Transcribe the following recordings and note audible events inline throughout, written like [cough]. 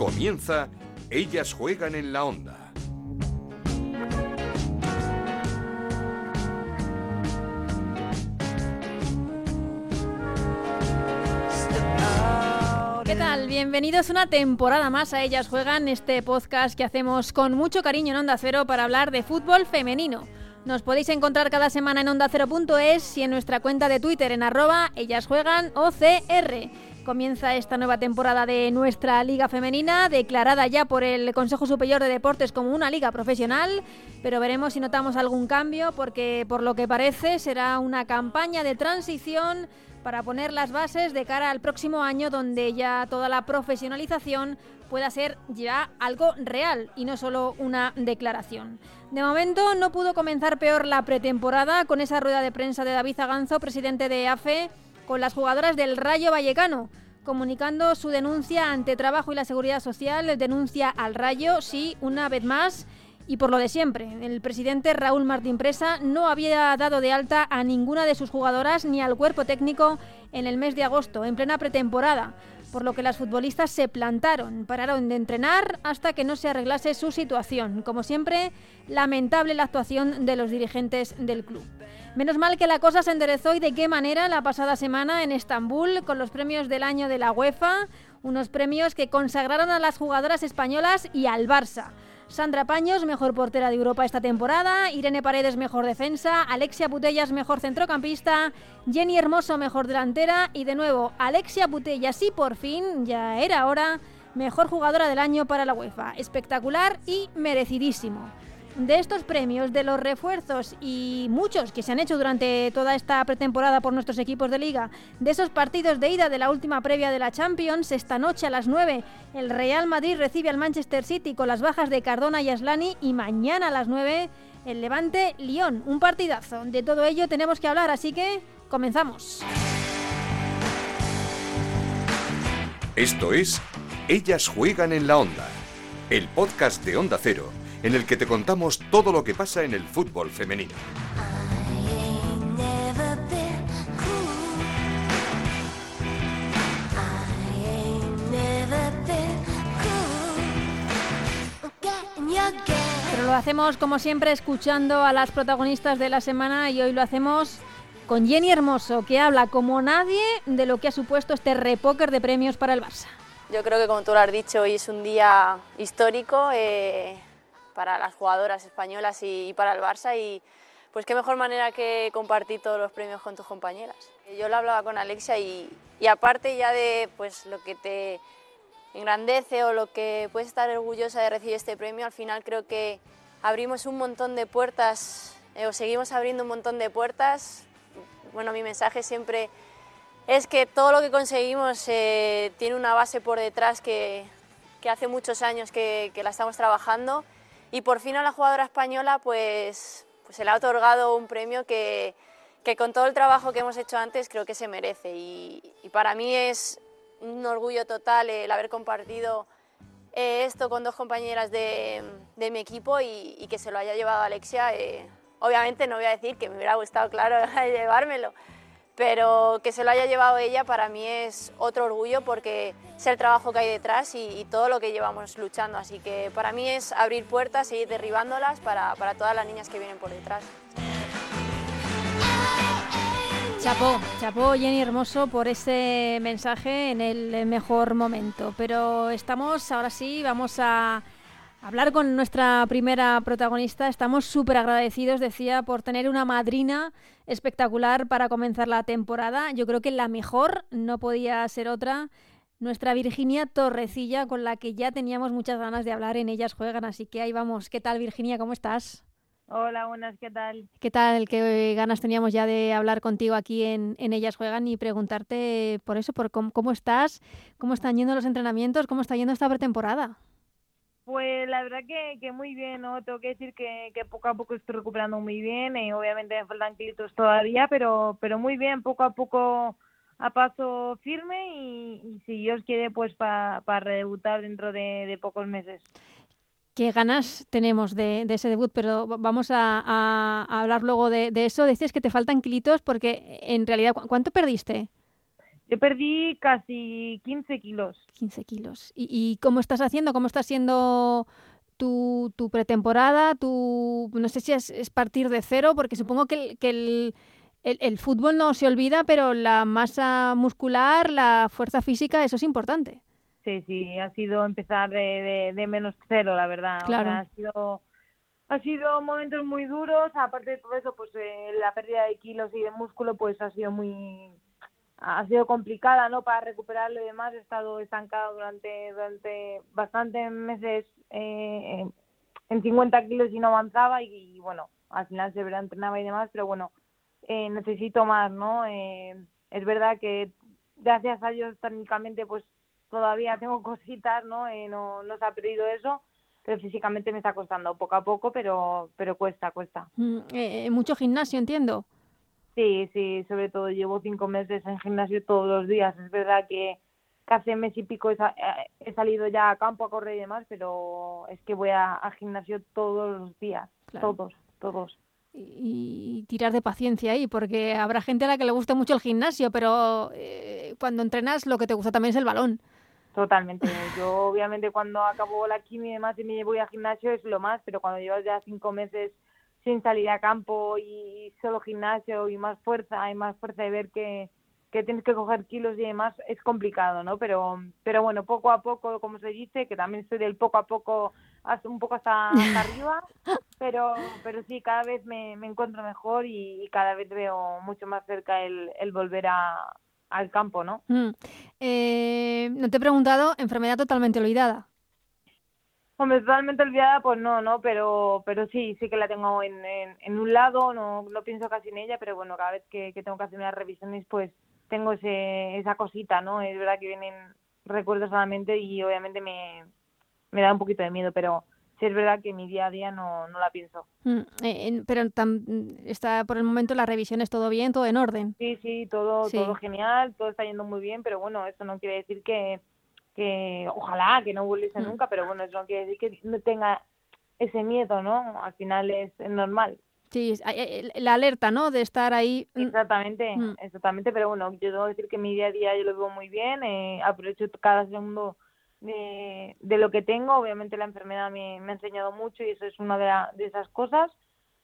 Comienza Ellas juegan en la onda. ¿Qué tal? Bienvenidos una temporada más a Ellas Juegan, este podcast que hacemos con mucho cariño en Onda Cero para hablar de fútbol femenino. Nos podéis encontrar cada semana en ondacero.es y en nuestra cuenta de Twitter en arroba Ellas Juegan OCR. Comienza esta nueva temporada de nuestra liga femenina, declarada ya por el Consejo Superior de Deportes como una liga profesional, pero veremos si notamos algún cambio porque por lo que parece será una campaña de transición para poner las bases de cara al próximo año donde ya toda la profesionalización pueda ser ya algo real y no solo una declaración. De momento no pudo comenzar peor la pretemporada con esa rueda de prensa de David Aganzo, presidente de AFE, con las jugadoras del Rayo Vallecano, comunicando su denuncia ante Trabajo y la Seguridad Social, denuncia al Rayo, sí, una vez más, y por lo de siempre. El presidente Raúl Martín Presa no había dado de alta a ninguna de sus jugadoras ni al cuerpo técnico en el mes de agosto, en plena pretemporada por lo que las futbolistas se plantaron, pararon de entrenar hasta que no se arreglase su situación. Como siempre, lamentable la actuación de los dirigentes del club. Menos mal que la cosa se enderezó y de qué manera la pasada semana en Estambul con los premios del año de la UEFA, unos premios que consagraron a las jugadoras españolas y al Barça. Sandra Paños, mejor portera de Europa esta temporada, Irene Paredes, mejor defensa, Alexia Putellas, mejor centrocampista, Jenny Hermoso, mejor delantera y de nuevo Alexia Putellas y por fin, ya era hora, mejor jugadora del año para la UEFA. Espectacular y merecidísimo de estos premios, de los refuerzos y muchos que se han hecho durante toda esta pretemporada por nuestros equipos de liga, de esos partidos de ida de la última previa de la Champions, esta noche a las 9 el Real Madrid recibe al Manchester City con las bajas de Cardona y Aslani y mañana a las 9 el Levante Lyon, un partidazo. De todo ello tenemos que hablar, así que comenzamos. Esto es Ellas juegan en la onda, el podcast de Onda Cero en el que te contamos todo lo que pasa en el fútbol femenino. Pero lo hacemos como siempre escuchando a las protagonistas de la semana y hoy lo hacemos con Jenny Hermoso, que habla como nadie de lo que ha supuesto este repóker de premios para el Barça. Yo creo que como tú lo has dicho, hoy es un día histórico. Eh, para las jugadoras españolas y, para el Barça y pues qué mejor manera que compartir todos los premios con tus compañeras. Yo lo hablaba con Alexia y, y aparte ya de pues lo que te engrandece o lo que puedes estar orgullosa de recibir este premio, al final creo que abrimos un montón de puertas eh, o seguimos abriendo un montón de puertas. Bueno, mi mensaje siempre es que todo lo que conseguimos eh, tiene una base por detrás que, que hace muchos años que, que la estamos trabajando y por fin a la jugadora española pues, pues se le ha otorgado un premio que, que, con todo el trabajo que hemos hecho antes creo que se merece y, para mí es un orgullo total el haber compartido eh, esto con dos compañeras de, de mi equipo y, que se lo haya llevado Alexia. Eh, obviamente no voy a decir que me hubiera gustado, claro, [laughs] llevármelo, pero que se lo haya llevado ella para mí es otro orgullo porque es el trabajo que hay detrás y, todo lo que llevamos luchando. Así que para mí es abrir puertas, seguir derribándolas para, para todas las niñas que vienen por detrás. Chapó, chapó Jenny Hermoso por ese mensaje en el mejor momento. Pero estamos, ahora sí, vamos a hablar con nuestra primera protagonista. Estamos súper agradecidos, decía, por tener una madrina espectacular para comenzar la temporada. Yo creo que la mejor no podía ser otra. Nuestra Virginia Torrecilla, con la que ya teníamos muchas ganas de hablar en Ellas Juegan. Así que ahí vamos. ¿Qué tal, Virginia? ¿Cómo estás? Hola, buenas, ¿qué tal? ¿Qué tal? ¿Qué ganas teníamos ya de hablar contigo aquí en, Ellas Juegan y preguntarte por eso, por cómo, cómo estás, cómo están yendo los entrenamientos, cómo está yendo esta pretemporada? Pues la verdad que, que muy bien, ¿no? Tengo que decir que, que poco a poco estoy recuperando muy bien y obviamente me faltan kilitos todavía, pero, pero muy bien, poco a poco a paso firme y, si Dios quiere, pues para pa redebutar dentro de, pocos meses. Qué ganas tenemos de, ese debut, pero vamos a, hablar luego de, eso. Dices que te faltan kilitos porque en realidad, ¿cuánto perdiste? Yo perdí casi 15 kilos. 15 kilos. ¿Y, y cómo estás haciendo? ¿Cómo está siendo tu, tu pretemporada? Tu, no sé si es, es partir de cero, porque supongo que, el, que el, el, el fútbol no se olvida, pero la masa muscular, la fuerza física, eso es importante. Sí, sí, ha sido empezar de, de, de menos cero, la verdad. Claro. O sea, ha sido ha sido momentos muy duros, aparte de todo eso, pues eh, la pérdida de kilos y de músculo pues ha sido muy ha sido complicada, ¿no? Para recuperarlo y demás, he estado estancado durante durante bastantes meses eh, en 50 kilos y no avanzaba y, bueno, al final se entrenaba y demás, pero bueno, eh, necesito más, ¿no? Eh, es verdad que gracias a Dios técnicamente pues todavía tengo [laughs] cositas, ¿no? Eh, no, no se ha perdido eso, pero físicamente me está costando poco a poco, pero, pero cuesta, cuesta. Mm, eh, mucho gimnasio, entiendo. Sí, sí, sobre todo llevo cinco meses en gimnasio todos los días. Es verdad que, que hace mes y pico he, eh, he salido ya a campo a correr y demás, pero es que voy a, a gimnasio todos los días, Claro. todos, todos. Y, y tirar de paciencia ahí, porque habrá gente a la que le gusta mucho el gimnasio, pero eh, cuando entrenas lo que te gusta también es el balón. Totalmente. [laughs] Yo obviamente cuando acabo la quimio y demás y me voy al gimnasio es lo más, pero cuando llevas ya cinco meses sin salir a campo y solo gimnasio y más fuerza y más fuerza de ver que, que tienes que coger kilos y demás es complicado, ¿no? Pero pero bueno, poco a poco, como se dice, que también estoy del poco a poco un poco hasta, hasta [laughs] arriba, pero pero sí, cada vez me, me encuentro mejor y, y cada vez veo mucho más cerca el, el volver a, al campo, ¿no? Mm. Eh, no te he preguntado, enfermedad totalmente olvidada. Hombre, totalmente olvidada, pues no, no, pero pero sí, sí que la tengo en, en, en un lado, no, no pienso casi en ella, pero bueno, cada vez que, que tengo que hacer unas revisiones, pues tengo ese, esa cosita, ¿no? Es verdad que vienen recuerdos a la mente y obviamente me, me da un poquito de miedo, pero sí es verdad que mi día a día no, no la pienso. Mm, eh, pero tam- está por el momento la revisión es todo bien, todo en orden. Sí, sí, todo, Sí. todo genial, todo está yendo muy bien, pero bueno, eso no quiere decir que, que ojalá que no volviese Mm. nunca, pero bueno, eso no quiere decir que no tenga ese miedo, ¿no? Al final es normal. Sí, la alerta, ¿no? De estar ahí. mm, Exactamente, Mm. exactamente, pero bueno, yo debo decir que mi día a día yo lo vivo muy bien, eh, aprovecho cada segundo de, de lo que tengo, obviamente la enfermedad me, me ha enseñado mucho y eso es una de, la- de esas cosas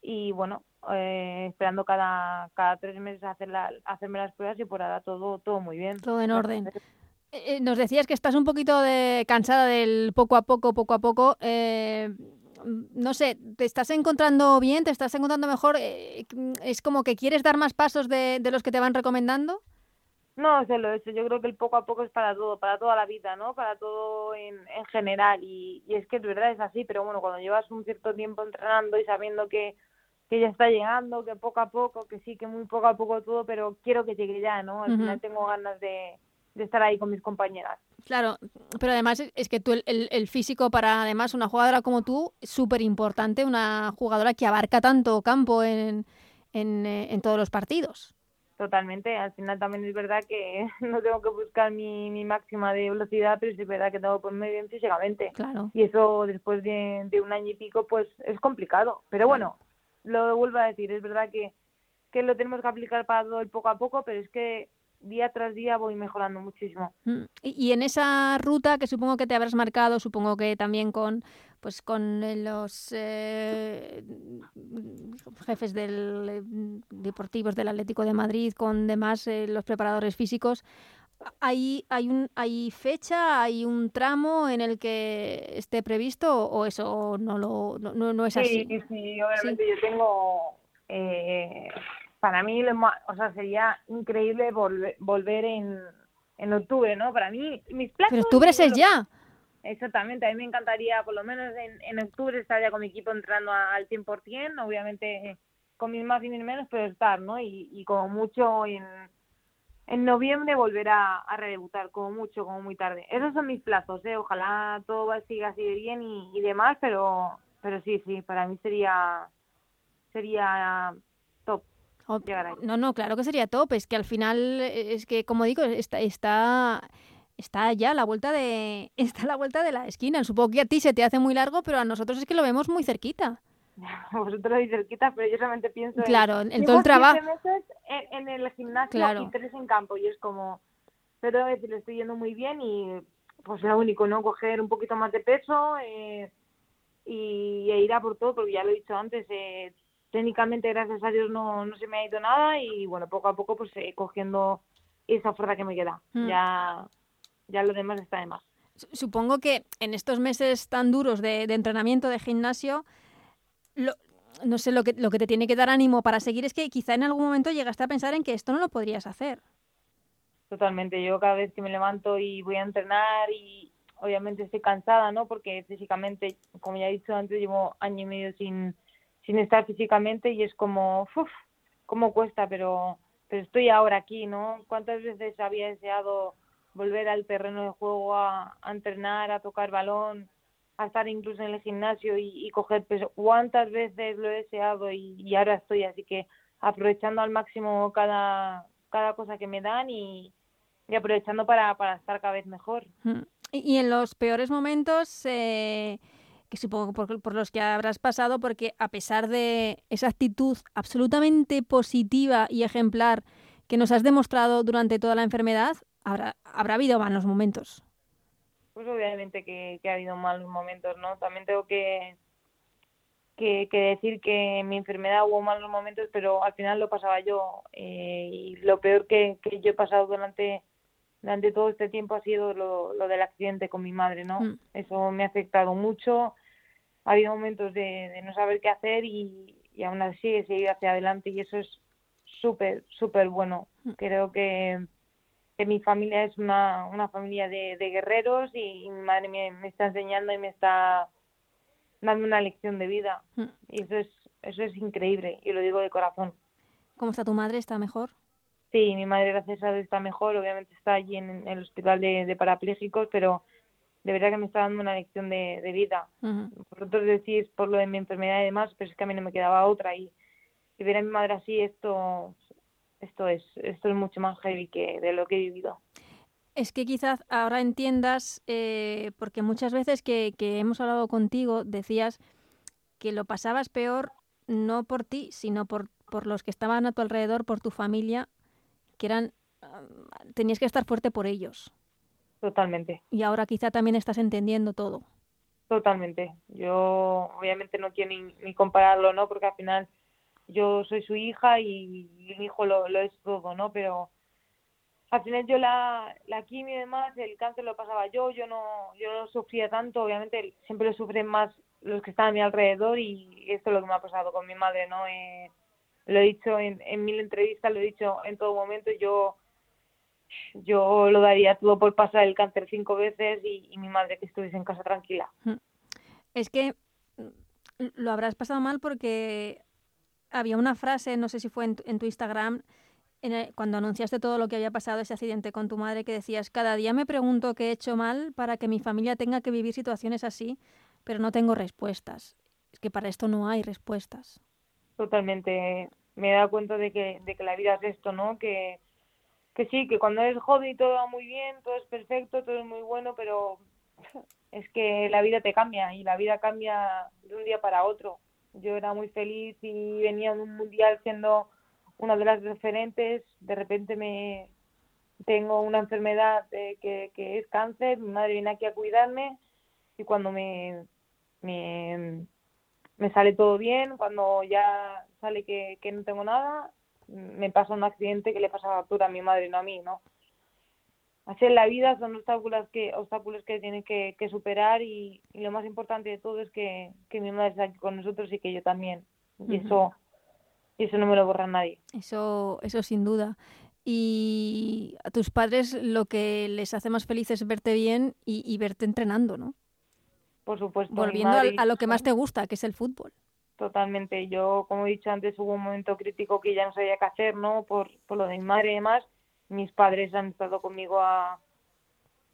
y bueno, eh, esperando cada, cada tres meses hacer la, hacerme las pruebas y por ahora todo, todo muy bien. Todo en orden. Eh, eh, nos decías que estás un poquito de, cansada del poco a poco, poco a poco. eh, mm, no sé, ¿te estás encontrando bien? ¿Te estás encontrando mejor? Eh, mm, ¿Es como que quieres dar más pasos de, de los que te van recomendando? No, sé lo eso. Yo creo que el poco a poco es para todo, para toda la vida, ¿no? Para todo en, en general. Y, y es que es verdad, es así. Pero bueno, cuando llevas un cierto tiempo entrenando y sabiendo que, que ya está llegando, que poco a poco, que sí, que muy poco a poco todo, pero quiero que llegue ya, ¿no? Al final tengo ganas de, de estar ahí con mis compañeras. Claro, pero además es- que tú, el, el- físico para además una jugadora como tú, es súper importante, una jugadora que abarca tanto campo en, en, eh, en todos los partidos. Totalmente. Al final también es verdad que [laughs] no tengo que buscar mi, mi máxima de velocidad, pero sí es verdad que tengo que ponerme bien físicamente. Claro. y eso después de, de un año y pico pues es complicado pero bueno lo vuelvo a decir es verdad que que lo tenemos que aplicar para todo el poco a poco pero es que día tras día voy mejorando muchísimo Mm, Y, y en esa ruta que supongo que te habrás marcado, supongo que también con pues con eh, los eh, jefes del, eh, deportivos del Atlético de Madrid, con demás eh, los preparadores físicos, ¿hay, hay, un, ¿hay fecha, hay un tramo en el que esté previsto o eso no, lo, no, no- es así? sí sí obviamente yo tengo eh, para mí lo o sea sería increíble volver, volver en en octubre no para mí mis planes Pero octubre es ya. Exactamente, a mí me encantaría, por lo menos en, en octubre, estar ya con mi equipo entrando a- al 100%, obviamente con mis más y mis menos, pero estar, ¿no? Y, y como mucho en, en noviembre volver a, a redebutar, como mucho, como muy tarde. Esos son mis plazos, ¿eh? Ojalá todo siga así de bien y, y demás, pero pero sí, sí, para mí sería sería llegar ahí. No, no, claro que sería top. Es que al final, eh, es que como digo, está, está, está ya a la vuelta de, [laughs] está a la vuelta de la esquina. Supongo que a ti se te hace muy largo, pero a nosotros es que lo vemos muy cerquita. [laughs] Vosotros lo cerquita, pero yo solamente pienso en- Claro, en, todo el trabajo. meses en, en el gimnasio Claro. y tres en campo y es como pero veces le estoy yendo muy bien y pues lo único, ¿no? Coger un poquito más de peso eh, y e ir a por todo, porque ya lo he dicho antes, eh, técnicamente gracias a Dios no, no se me ha ido nada y bueno, poco a poco pues eh, cogiendo esa fuerza que me queda. Mm. Ya, ya lo demás está de más. Su- Supongo que en estos meses tan duros de, de entrenamiento, de gimnasio, lo- no sé, lo que, lo que te tiene que dar ánimo para seguir es que quizá en algún momento llegaste a pensar en que esto no lo podrías hacer. Totalmente. Yo cada vez que me levanto y voy a entrenar y obviamente estoy cansada, ¿no? Porque físicamente, como ya he dicho antes, llevo año y medio sin, sin estar físicamente y es como, uff, cómo cuesta, pero, pero estoy ahora aquí, ¿no? ¿Cuántas veces había deseado volver al terreno de juego a, entrenar, a tocar balón, a estar incluso en el gimnasio y, coger peso? ¿Cuántas veces lo he deseado y, ahora estoy? Así que aprovechando al máximo cada, cada cosa que me dan y, y aprovechando para, para estar cada vez mejor. Mm. Y en los peores momentos, eh, que supongo por, por los que habrás pasado, porque a pesar de esa actitud absolutamente positiva y ejemplar que nos has demostrado durante toda la enfermedad, habrá, habrá habido malos momentos. Pues obviamente que, ha habido malos momentos, ¿no? También tengo que, que, decir que en mi enfermedad hubo malos momentos, pero al final lo pasaba yo. eh, y lo peor que yo he pasado durante, durante todo este tiempo ha sido lo, lo del accidente con mi madre, ¿no? Mm. Eso me ha afectado mucho. Ha habido momentos de, de no saber qué hacer y, y aún así he seguido hacia adelante y eso es súper, súper bueno. Mm. Creo que, que mi familia es una, una familia de, de guerreros y, mi madre me, me está enseñando y me está dando una lección de vida. Mm. Y eso es, eso es increíble y lo digo de corazón. ¿Cómo está tu madre? ¿Está mejor? Sí, mi madre gracias a Dios está mejor, obviamente está allí en, el hospital de, de parapléjicos, pero de verdad que me está dando una lección de, de vida. Ujú. Vosotros decís por lo de mi enfermedad y demás, pero es que a mí no me quedaba otra y, y ver a mi madre así, esto, esto es, esto es mucho más heavy que de lo que he vivido. Es que quizás ahora entiendas, eh, porque muchas veces que, que hemos hablado contigo decías que lo pasabas peor no por ti, sino por, por los que estaban a tu alrededor, por tu familia, que eran, ah, tenías que estar fuerte por ellos. Totalmente. Y ahora quizá también estás entendiendo todo. Totalmente. Yo obviamente no quiero ni, ni compararlo, ¿no? Porque al final yo soy su hija y, y mi hijo lo, lo es todo, ¿no? Pero al final yo la, la quimio y demás, el cáncer lo pasaba yo, yo no, yo no sufría tanto, obviamente siempre lo sufren más los que están a mi alrededor y esto es lo que me ha pasado con mi madre, ¿no? Eh, lo he dicho en, en mil entrevistas, lo he dicho en todo momento, yo yo lo daría todo por pasar el cáncer cinco veces y, mi madre que estuviese en casa tranquila. Es que mm, lo habrás pasado mal porque había una frase, no sé si fue en tu, Instagram, cuando anunciaste todo lo que había pasado, ese accidente con tu madre, que decías, cada día me pregunto qué he hecho mal para que mi familia tenga que vivir situaciones así, pero no tengo respuestas. Es que para esto no hay respuestas. Totalmente. Me he dado cuenta de que, de que la vida es esto, ¿no? Que, que sí, que cuando eres joven y todo va muy bien, todo es perfecto, todo es muy bueno, pero [laughs] es que la vida te cambia y la vida cambia de un día para otro. Yo era muy feliz y venía de un mundial siendo una de las referentes, de repente me tengo una enfermedad que, que es cáncer, mi madre viene aquí a cuidarme y cuando me, me, me sale todo bien, cuando ya sale que, que no tengo nada, me pasa un accidente que le pasa a factura a mi madre, no a mí, ¿no? Así en la vida son obstáculos que obstáculos que tienes que, que superar y, y lo más importante de todo es que, que mi madre está aquí con nosotros y que yo también. Y eso y eso no me lo borra nadie. Eso, eso sin duda. Y a tus padres lo que les hace más feliz es verte bien y, y verte entrenando, ¿no? Por supuesto. Volviendo madre a lo que más te gusta, que es el fútbol. Totalmente. Yo, como he dicho antes, hubo un momento crítico que ya no sabía qué hacer, ¿no? Por, por lo de mi madre y demás. Mis padres han estado conmigo a,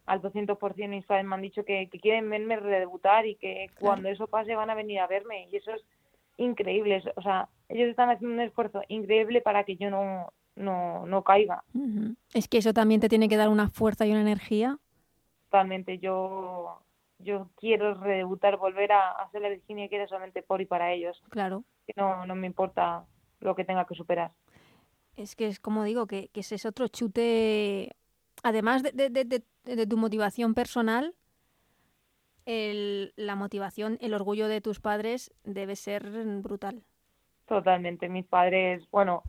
al 200%. Mis padres me han dicho que, que quieren verme redebutar y que cuando eso pase van a venir a verme. Y eso es increíble. O sea, ellos están haciendo un esfuerzo increíble para que yo no, no, no caiga. Es que eso también te tiene que dar una fuerza y una energía. Totalmente. Yo, yo quiero redebutar, volver a, ser la Virginia que era solamente por y para ellos. Claro. Que no, no me importa lo que tenga que superar. Es que es como digo, que, que ese es otro chute además de, de, tu motivación personal, el, la motivación, el orgullo de tus padres debe ser brutal. Totalmente. Mis padres, bueno,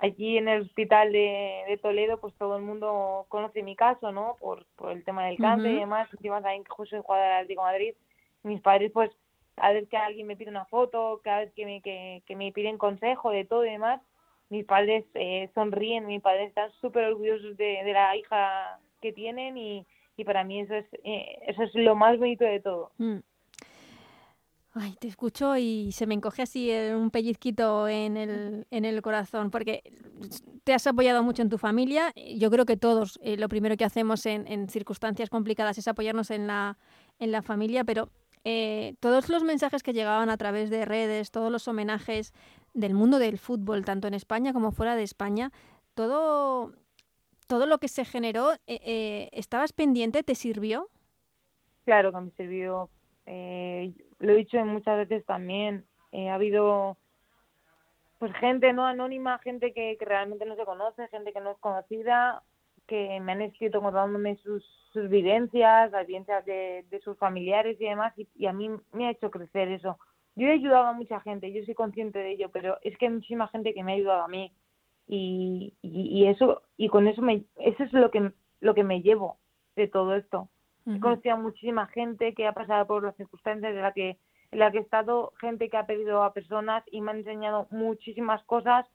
aquí en el hospital de, Toledo, pues todo el mundo conoce mi caso, ¿no? Por, por el tema del cáncer y demás. Encima también que soy jugador del Atlético Madrid. Mis padres, pues, cada vez que alguien me pide una foto, cada vez que me, que, que me piden consejo de todo y demás, mis padres eh, sonríen, mis padres están súper orgullosos de, de, la hija que tienen y, y para mí eso es, eh, eso es lo más bonito de todo. Mm. Ay, te escucho y se me encoge así un pellizquito en el, en el corazón, porque te has apoyado mucho en tu familia. Yo creo que todos eh, lo primero que hacemos en, en, circunstancias complicadas es apoyarnos en la, en la familia, pero eh, todos los mensajes que llegaban a través de redes, todos los homenajes del mundo del fútbol, tanto en España como fuera de España, todo, todo lo que se generó, eh, ¿estabas pendiente? ¿Te sirvió? Claro que me sirvió eh, lo he dicho muchas veces también, eh, ha habido pues gente no anónima, gente que, realmente no se conoce, gente que no es conocida, que me han escrito contándome sus, sus vivencias, las vivencias de, sus familiares y demás, y, a mí me ha hecho crecer eso. Yo he ayudado a mucha gente, yo soy consciente de ello, pero es que hay muchísima gente que me ha ayudado a mí y, y, eso y con eso me eso es lo que lo que me llevo de todo esto He conocido a muchísima gente que ha pasado por las circunstancias de la que, en la que he estado, gente que ha pedido a personas y me han enseñado muchísimas cosas.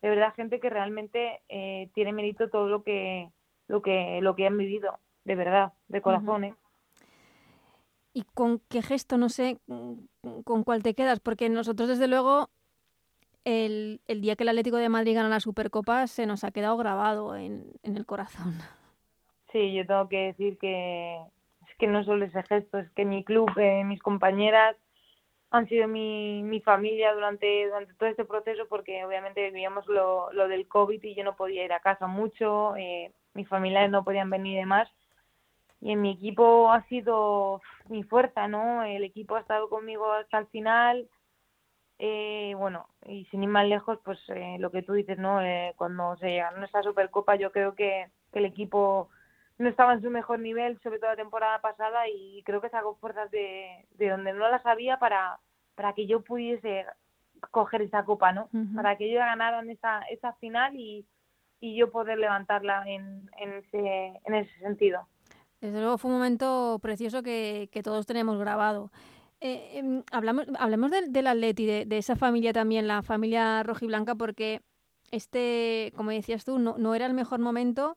De verdad, gente que realmente eh, tiene mérito todo lo que, lo que, lo que han vivido, de verdad, de corazón. ¿eh? ¿Y con qué gesto, no sé, con cuál te quedas? Porque nosotros, desde luego, el, el, día que el Atlético de Madrid gana la Supercopa se nos ha quedado grabado en, en el corazón. Sí, yo tengo que decir que es que no solo ese gesto, es que mi club, eh, mis compañeras han sido mi, mi familia durante, durante todo este proceso porque obviamente vivíamos lo, lo del COVID y yo no podía ir a casa mucho, eh, mis familiares no podían venir y demás. Y en mi equipo ha sido mi fuerza, ¿no? El equipo ha estado conmigo hasta el final. Eh, bueno, y sin ir más lejos, pues eh, lo que tú dices, ¿no? Eh, cuando se llegaron a esta Supercopa, yo creo que, que el equipo no estaba en su mejor nivel, sobre todo la temporada pasada, y creo que sacó fuerzas de, de donde no las había para, para que yo pudiese coger esa copa, ¿no? Para que ellos ganaran esa, esa final y, y yo poder levantarla en, en, ese, en ese sentido. Desde luego fue un momento precioso que, que todos tenemos grabado. Eh, em, hablamos, hablemos del, del Atleti, de, de, esa familia también, la familia rojiblanca, porque este, como decías tú, no, no era el mejor momento,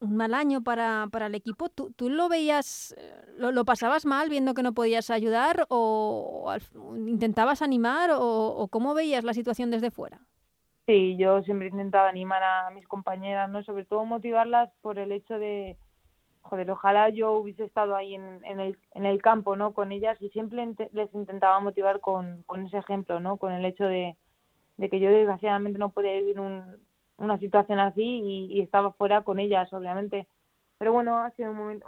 un mal año para, para el equipo. ¿Tú, ¿Tú, lo veías, eh, lo, lo, pasabas mal viendo que no podías ayudar o, intentabas animar o, cómo veías la situación desde fuera? Sí, yo siempre intentaba animar a mis compañeras, ¿no? Sobre todo motivarlas por el hecho de, joder, ojalá yo hubiese estado ahí en, en, el, en el campo, ¿no? Con ellas y siempre les intentaba motivar con, con ese ejemplo, ¿no? Con el hecho de, de que yo desgraciadamente no podía vivir un, una situación así y, estaba fuera con ellas, obviamente. Pero bueno, ha sido un,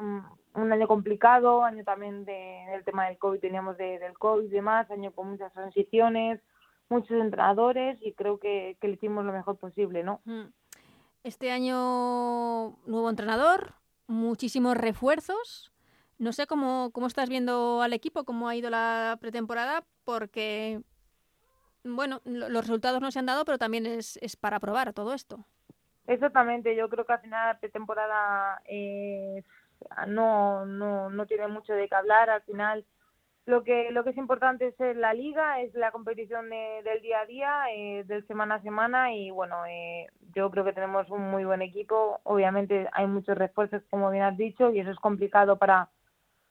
un, año complicado, año también de, del tema del COVID, teníamos de, del COVID y demás, año con muchas transiciones, muchos entrenadores y creo que, que le hicimos lo mejor posible, ¿no? Mm. Este año nuevo entrenador, muchísimos refuerzos. No sé cómo, cómo estás viendo al equipo, cómo ha ido la pretemporada, porque bueno, los resultados no se han dado, pero también es, es para probar todo esto. Exactamente, yo creo que al final la pretemporada eh, no, no, no tiene mucho de qué hablar, al final lo que lo que es importante es la liga, es la competición del día a día, eh, del semana a semana. Y bueno, eh, yo creo que tenemos un muy buen equipo, obviamente hay muchos refuerzos como bien has dicho y eso es complicado para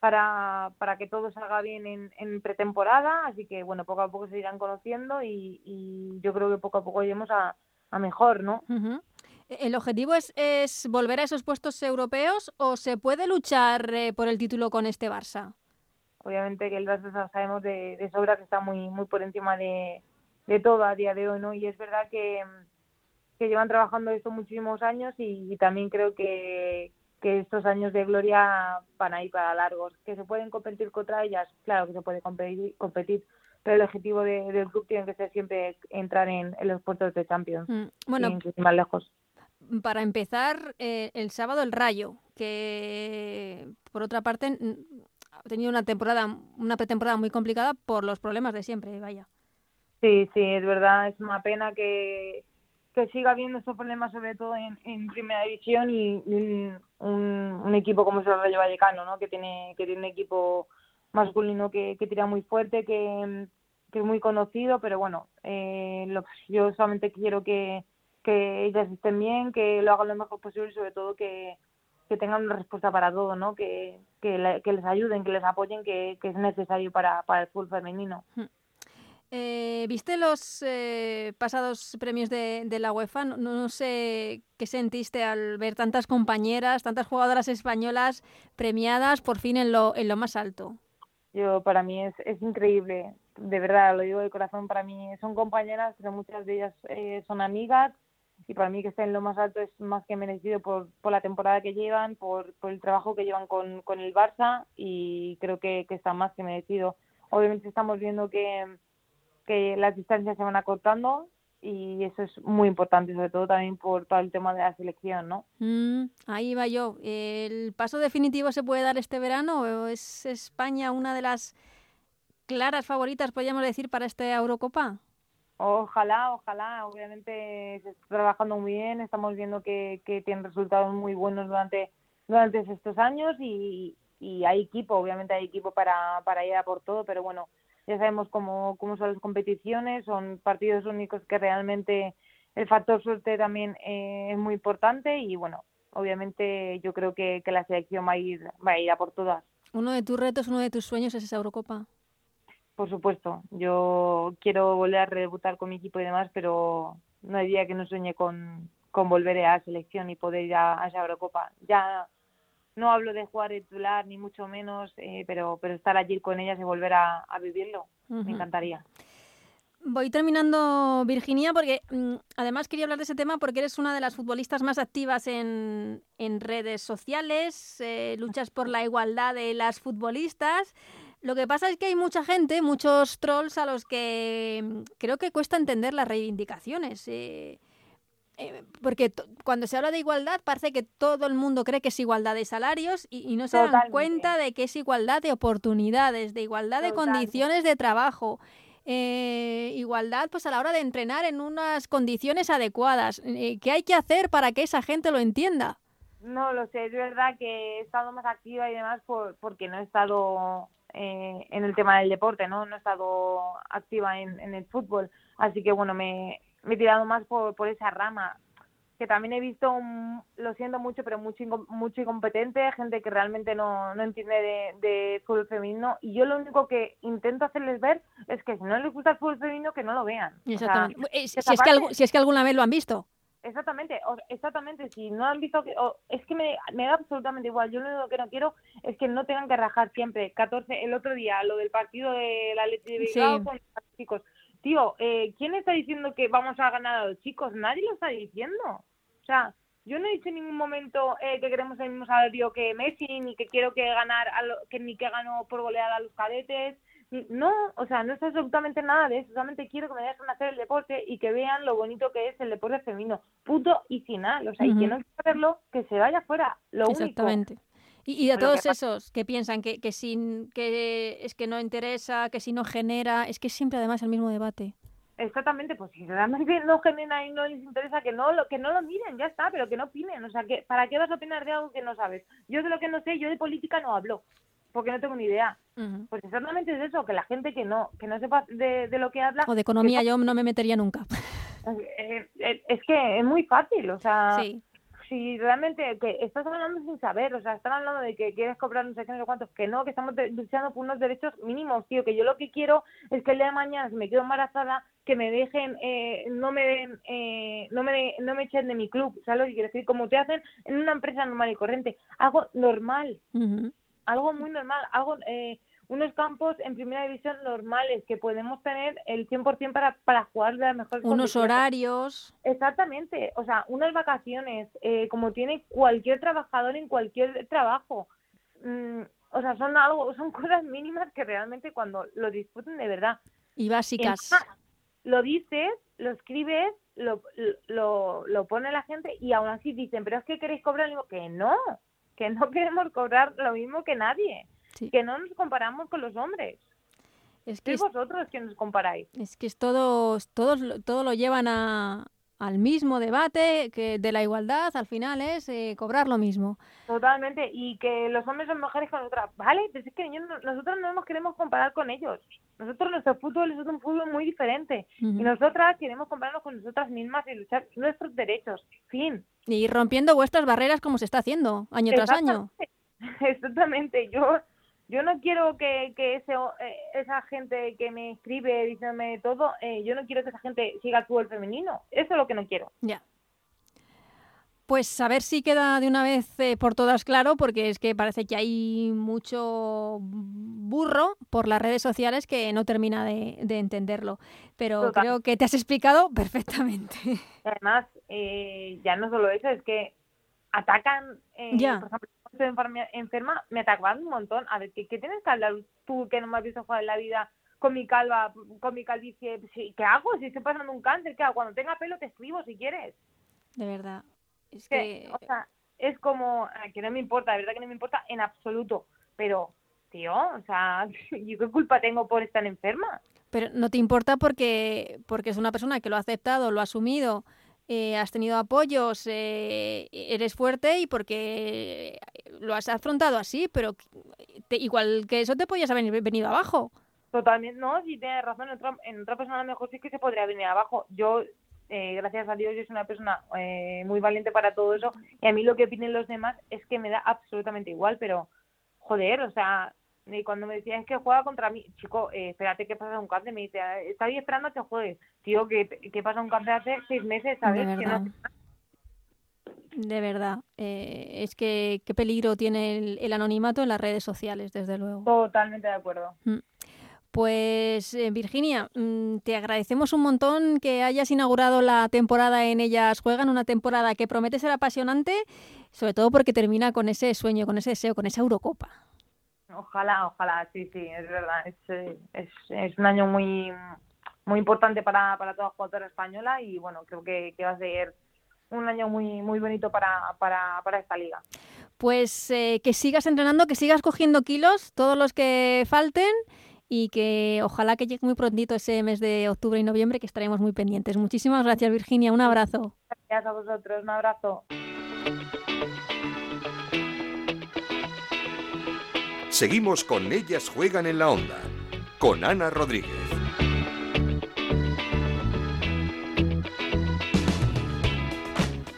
para, para que todo salga bien en, en, pretemporada, así que bueno, poco a poco se irán conociendo y, y yo creo que poco a poco iremos a, a mejor, ¿no? ¿El objetivo es, es, volver a esos puestos europeos o se puede luchar eh, por el título con este Barça? Obviamente que el Barça sabemos de, de sobra que está muy muy por encima de, de todo a día de hoy, ¿no? Y es verdad que, que llevan trabajando esto muchísimos años y, y también creo que, que estos años de gloria van a ir para largos. ¿Que se pueden competir contra ellas? Claro que se puede competir, competir pero el objetivo del club tiene que ser siempre entrar en, los puestos de Champions. Mm, bueno, más lejos. para empezar, eh, el sábado el Rayo, que por otra parte ha tenido una temporada, una pretemporada muy complicada por los problemas de siempre, vaya. Sí, sí, es verdad, es una pena que, que siga habiendo estos problemas, sobre todo en, primera división y, un, equipo como es el Rayo Vallecano, ¿no? que tiene que tiene un equipo masculino que, que tira muy fuerte, que, que es muy conocido, pero bueno, eh, lo, yo solamente quiero que, que ellas estén bien, que lo hagan lo mejor posible y sobre todo que, que tengan una respuesta para todo, ¿no? Que, que, les ayuden, que les apoyen, que, que es necesario para, para el fútbol femenino. Eh, ¿Viste los eh, pasados premios de, de la UEFA? No, no, sé qué sentiste al ver tantas compañeras, tantas jugadoras españolas premiadas por fin en lo, en lo más alto. Yo, para mí es, es increíble, de verdad, lo digo de corazón, para mí son compañeras, pero muchas de ellas eh, son amigas y para mí que estén en lo más alto es más que merecido por, por la temporada que llevan, por, por el trabajo que llevan con, con el Barça y creo que, que está más que merecido. Obviamente estamos viendo que que las distancias se van acortando y eso es muy importante, sobre todo también por todo el tema de la selección, ¿no? Mm, ahí va yo. ¿El paso definitivo se puede dar este verano o es España una de las claras favoritas, podríamos decir, para esta Eurocopa? Ojalá, ojalá. Obviamente se está trabajando muy bien, estamos viendo que, que tienen resultados muy buenos durante, durante estos años y, y hay equipo, obviamente hay equipo para, para ir a por todo, pero bueno, ya sabemos cómo, cómo son las competiciones, son partidos únicos que realmente el factor suerte también eh, es muy importante y bueno, obviamente yo creo que, que, la selección va a ir va a ir a por todas. Uno de tus retos, uno de tus sueños es esa Eurocopa. Por supuesto, yo quiero volver a redebutar con mi equipo y demás, pero no hay día que no sueñe con, con volver a la selección y poder ir a, a esa Eurocopa. Ya no hablo de jugar titular ni mucho menos, eh, pero, pero estar allí con ellas y volver a, vivirlo, me encantaría. Voy terminando, Virginia, porque mm, además quería hablar de ese tema porque eres una de las futbolistas más activas en, en redes sociales, eh, luchas por la igualdad de las futbolistas. Lo que pasa es que hay mucha gente, muchos trolls a los que mm, creo que cuesta entender las reivindicaciones. Eh, eh, porque cuando se habla de igualdad parece que todo el mundo cree que es igualdad de salarios y, no se dan cuenta de que es igualdad de oportunidades, de igualdad de condiciones de trabajo. Eh, igualdad pues a la hora de entrenar en unas condiciones adecuadas. Eh, ¿Qué hay que hacer para que esa gente lo entienda? No lo sé, es verdad que he estado más activa y demás por, porque no he estado en el tema del deporte, ¿no? No he estado activa en, en el fútbol. Así que bueno, me, me he tirado más por, por esa rama que también he visto, lo siento mucho, pero mucho, mucho incompetente, gente que realmente no, no entiende de, de, fútbol femenino. Y yo lo único que intento hacerles ver es que si no les gusta el fútbol femenino, que no lo vean. Exactamente. Eh, si, es que, si es que alguna vez lo han visto. Exactamente, exactamente. Si no han visto, que, es que me, me, da absolutamente igual. Yo lo único que no quiero es que no tengan que rajar siempre. 14, el otro día, lo del partido de la leche de Bilbao con los chicos tío, eh, ¿quién está diciendo que vamos a ganar a los chicos? Nadie lo está diciendo. O sea, yo no he dicho en ningún momento eh, que queremos el mismo salario que Messi, ni que quiero que ganar, a que ni que ganó por goleada a los cadetes. No, o sea, no es absolutamente nada de eso. Solamente quiero que me dejen hacer el deporte y que vean lo bonito que es el deporte femenino. Puto y final. O sea, y que no quiere verlo, que se vaya fuera. Lo Exactamente. Y, de todos esos que piensan que, que, sin, que es que no interesa, que si no genera, es que siempre además el mismo debate. Exactamente, pues si realmente no genera y no les interesa, que no lo, que no lo miren, ya está, pero que no opinen. O sea, que ¿para qué vas a opinar de algo que no sabes? Yo de lo que no sé, yo de política no hablo, porque no tengo ni idea. Pues exactamente es eso, que la gente que no que no sepa de, de lo que habla... O de economía yo no me metería nunca. [laughs] Eh, eh, es que es muy fácil, o sea... Sí si realmente que estás hablando sin saber, o sea, están hablando de que quieres cobrar no sé qué, no sé cuántos, que no, que estamos luchando por unos derechos mínimos, tío, que yo lo que quiero es que el día de mañana, si me quedo embarazada, que me dejen, eh, no me den, eh, no me no me echen de mi club, ¿sabes lo que quiero decir? Como te hacen en una empresa normal y corriente, algo normal, algo muy normal, algo... Eh, unos campos en primera división normales que podemos tener el 100% para, para jugar de la mejor Unos horarios. Exactamente, o sea, unas vacaciones, eh, como tiene cualquier trabajador en cualquier trabajo. Mm, o sea, son algo, son [laughs] cosas mínimas que realmente cuando lo disfruten de verdad. Y básicas. lo dices, lo escribes lo, lo, lo pone la gente y aún así dicen, pero es que queréis cobrar lo mismo. Que no, que no [laughs] queremos cobrar lo mismo que nadie, que no nos comparamos con los hombres. Es que es, vosotros que nos comparáis. Es que es todo, todos, todo lo llevan a, al mismo debate que de la igualdad, al final es eh, cobrar lo mismo. Totalmente, y que los hombres son mejores que nosotras. Vale, pero es que nosotros no nos queremos comparar con ellos. Nosotros, nuestro fútbol es un fútbol muy diferente. Y nosotras queremos compararnos con nosotras mismas y luchar nuestros derechos. Fin. Y rompiendo vuestras barreras como se está haciendo año tras año. Exactamente. [laughs] Yo yo no quiero que, que ese, eh, esa gente que me escribe diciéndome todo, eh, yo no quiero que esa gente siga el fútbol femenino. Eso es lo que no quiero. Ya. Pues a ver si queda de una vez eh, por todas claro, porque es que parece que hay mucho burro por las redes sociales que no termina de, entenderlo. Pero creo que te has explicado [laughs] perfectamente. Además, ya no solo eso, es que atacan, ya. por ejemplo, estoy enferma, me atacaban un montón. A ver, ¿qué, tienes que hablar tú que no me has visto jugar en la vida con mi calva, con mi calvicie? ¿Qué hago? Si estoy pasando un cáncer, ¿qué hago? Cuando tenga pelo te escribo si quieres. De verdad. Es que... O sea, es como, que no me importa, de verdad que no me importa en absoluto. Pero, tío, o sea, [laughs] ¿yo qué culpa tengo por estar enferma? Pero no te importa porque, porque es una persona que lo ha aceptado, lo ha asumido eh, has tenido apoyos, eh, eres fuerte y porque lo has afrontado así, pero igual que eso te podías haber venido abajo. Totalmente, no, si tienes razón, en otra, persona a lo mejor sí que se podría venir abajo. Yo, eh, gracias a Dios, yo soy una persona muy valiente para todo eso y a mí lo que opinen los demás es que me da absolutamente igual, pero joder, o sea, y cuando me decía, es que juega contra mí, chico, eh, espérate que pasa un cáncer, me dice, está ahí esperando a que juegues. Tío, que, que pasa un cáncer hace seis meses, ¿sabes? De verdad. De verdad. Eh, es que qué peligro tiene el, anonimato en las redes sociales, desde luego. Totalmente de acuerdo. Mm. Pues eh, Virginia, mm, te agradecemos un montón que hayas inaugurado la temporada en Ellas Juegan, una temporada que promete ser apasionante, sobre todo porque termina con ese sueño, con ese deseo, con esa Eurocopa. Ojalá, ojalá, sí, sí, es verdad. Es, es, es un año muy muy importante para, para toda jugadora española y bueno, creo que, que va a ser un año muy muy bonito para, para, para esta liga. Pues eh, que sigas entrenando, que sigas cogiendo kilos, todos los que falten y que ojalá que llegue muy prontito ese mes de octubre y noviembre que estaremos muy pendientes. Muchísimas gracias Virginia, un abrazo. Gracias a vosotros, un abrazo. Seguimos con Ellas Juegan en la Onda, con Ana Rodríguez.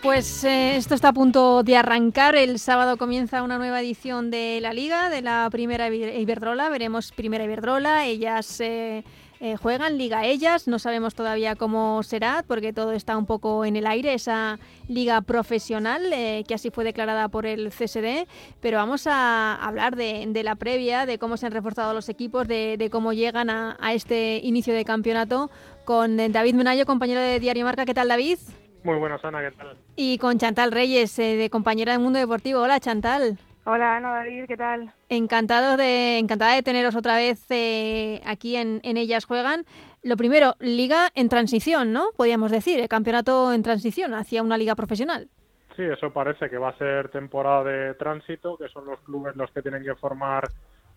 Pues eh, esto está a punto de arrancar. El sábado comienza una nueva edición de la Liga, de la primera Iberdrola. Veremos primera Iberdrola. Ellas eh, eh, juegan Liga Ellas. No sabemos todavía cómo será porque todo está un poco en el aire, esa liga profesional eh, que así fue declarada por el CSD. Pero vamos a hablar de, la previa, de cómo se han reforzado los equipos, de, cómo llegan a, este inicio de campeonato con David Menayo, compañero de Diario Marca. ¿Qué tal, David? Muy buenas, Ana, ¿qué tal? Y con Chantal Reyes, eh, de compañera del Mundo Deportivo. Hola, Chantal. Hola Ana David, ¿qué tal? Encantado de, encantada de teneros otra vez eh, aquí en, Ellas Juegan. Lo primero, liga en transición, ¿no? Podríamos decir, el campeonato en transición hacia una liga profesional. Sí, eso parece que va a ser temporada de tránsito, que son los clubes los que tienen que formar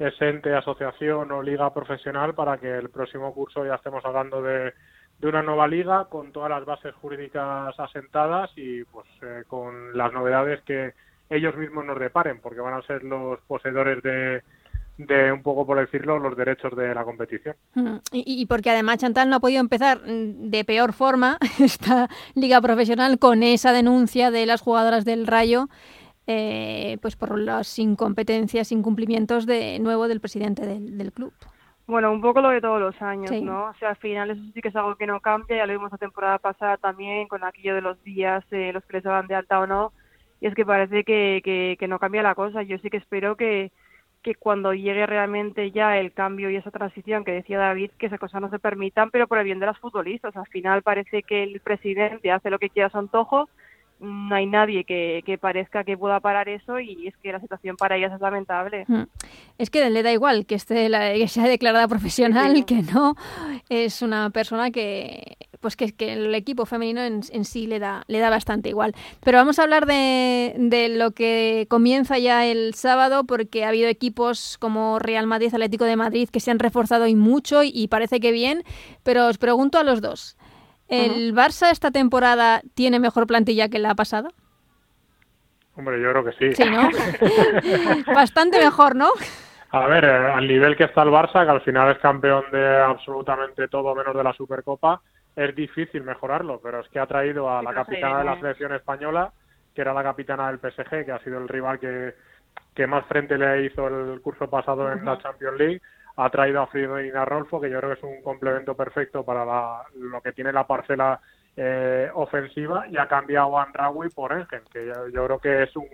ese asociación o liga profesional para que el próximo curso ya estemos hablando de, una nueva liga con todas las bases jurídicas asentadas y pues eh, con las novedades que ellos mismos nos deparen, porque van a ser los poseedores de, de un poco por decirlo los derechos de la competición. Mm, y, porque además Chantal no ha podido empezar mm, de peor forma [laughs] esta liga profesional con esa denuncia de las jugadoras del Rayo, eh, pues por las incompetencias, incumplimientos de nuevo del presidente del, club. Bueno, un poco lo de todos los años, ¿no? O sea, al final eso sí que es algo que no cambia, ya lo vimos la temporada pasada también con aquello de los días, eh, los que les daban de alta o no es que parece que, que, no cambia la cosa. Yo sí que espero que, que cuando llegue realmente ya el cambio y esa transición que decía David, que esas cosas no se permitan, pero por el bien de las futbolistas. Al final parece que el presidente hace lo que quiera a su antojo, no hay nadie que, que, parezca que pueda parar eso y es que la situación para ellas es lamentable. Mm. Es que le da igual que esté la, que sea declarada profesional, que no. Es una persona que pues que, que el equipo femenino en, sí le da, le da bastante igual. Pero vamos a hablar de, de, lo que comienza ya el sábado, porque ha habido equipos como Real Madrid, Atlético de Madrid, que se han reforzado y mucho y, parece que bien, pero os pregunto a los dos, ¿el Barça esta temporada tiene mejor plantilla que la pasada? Hombre, yo creo que sí. Sí, ¿no? [laughs] Bastante mejor, ¿no? A ver, eh, al nivel que está el Barça, que al final es campeón de absolutamente todo menos de la Supercopa, es difícil mejorarlo, pero es que ha traído a la capitana de la selección española, que era la capitana del PSG, que ha sido el rival que, que más frente le hizo el curso pasado en la Champions League, ha traído a Fridolina Rolfo, que yo creo que es un complemento perfecto para lo que tiene la parcela eh, ofensiva, y ha cambiado a Anraoui por Engen, que yo creo que es un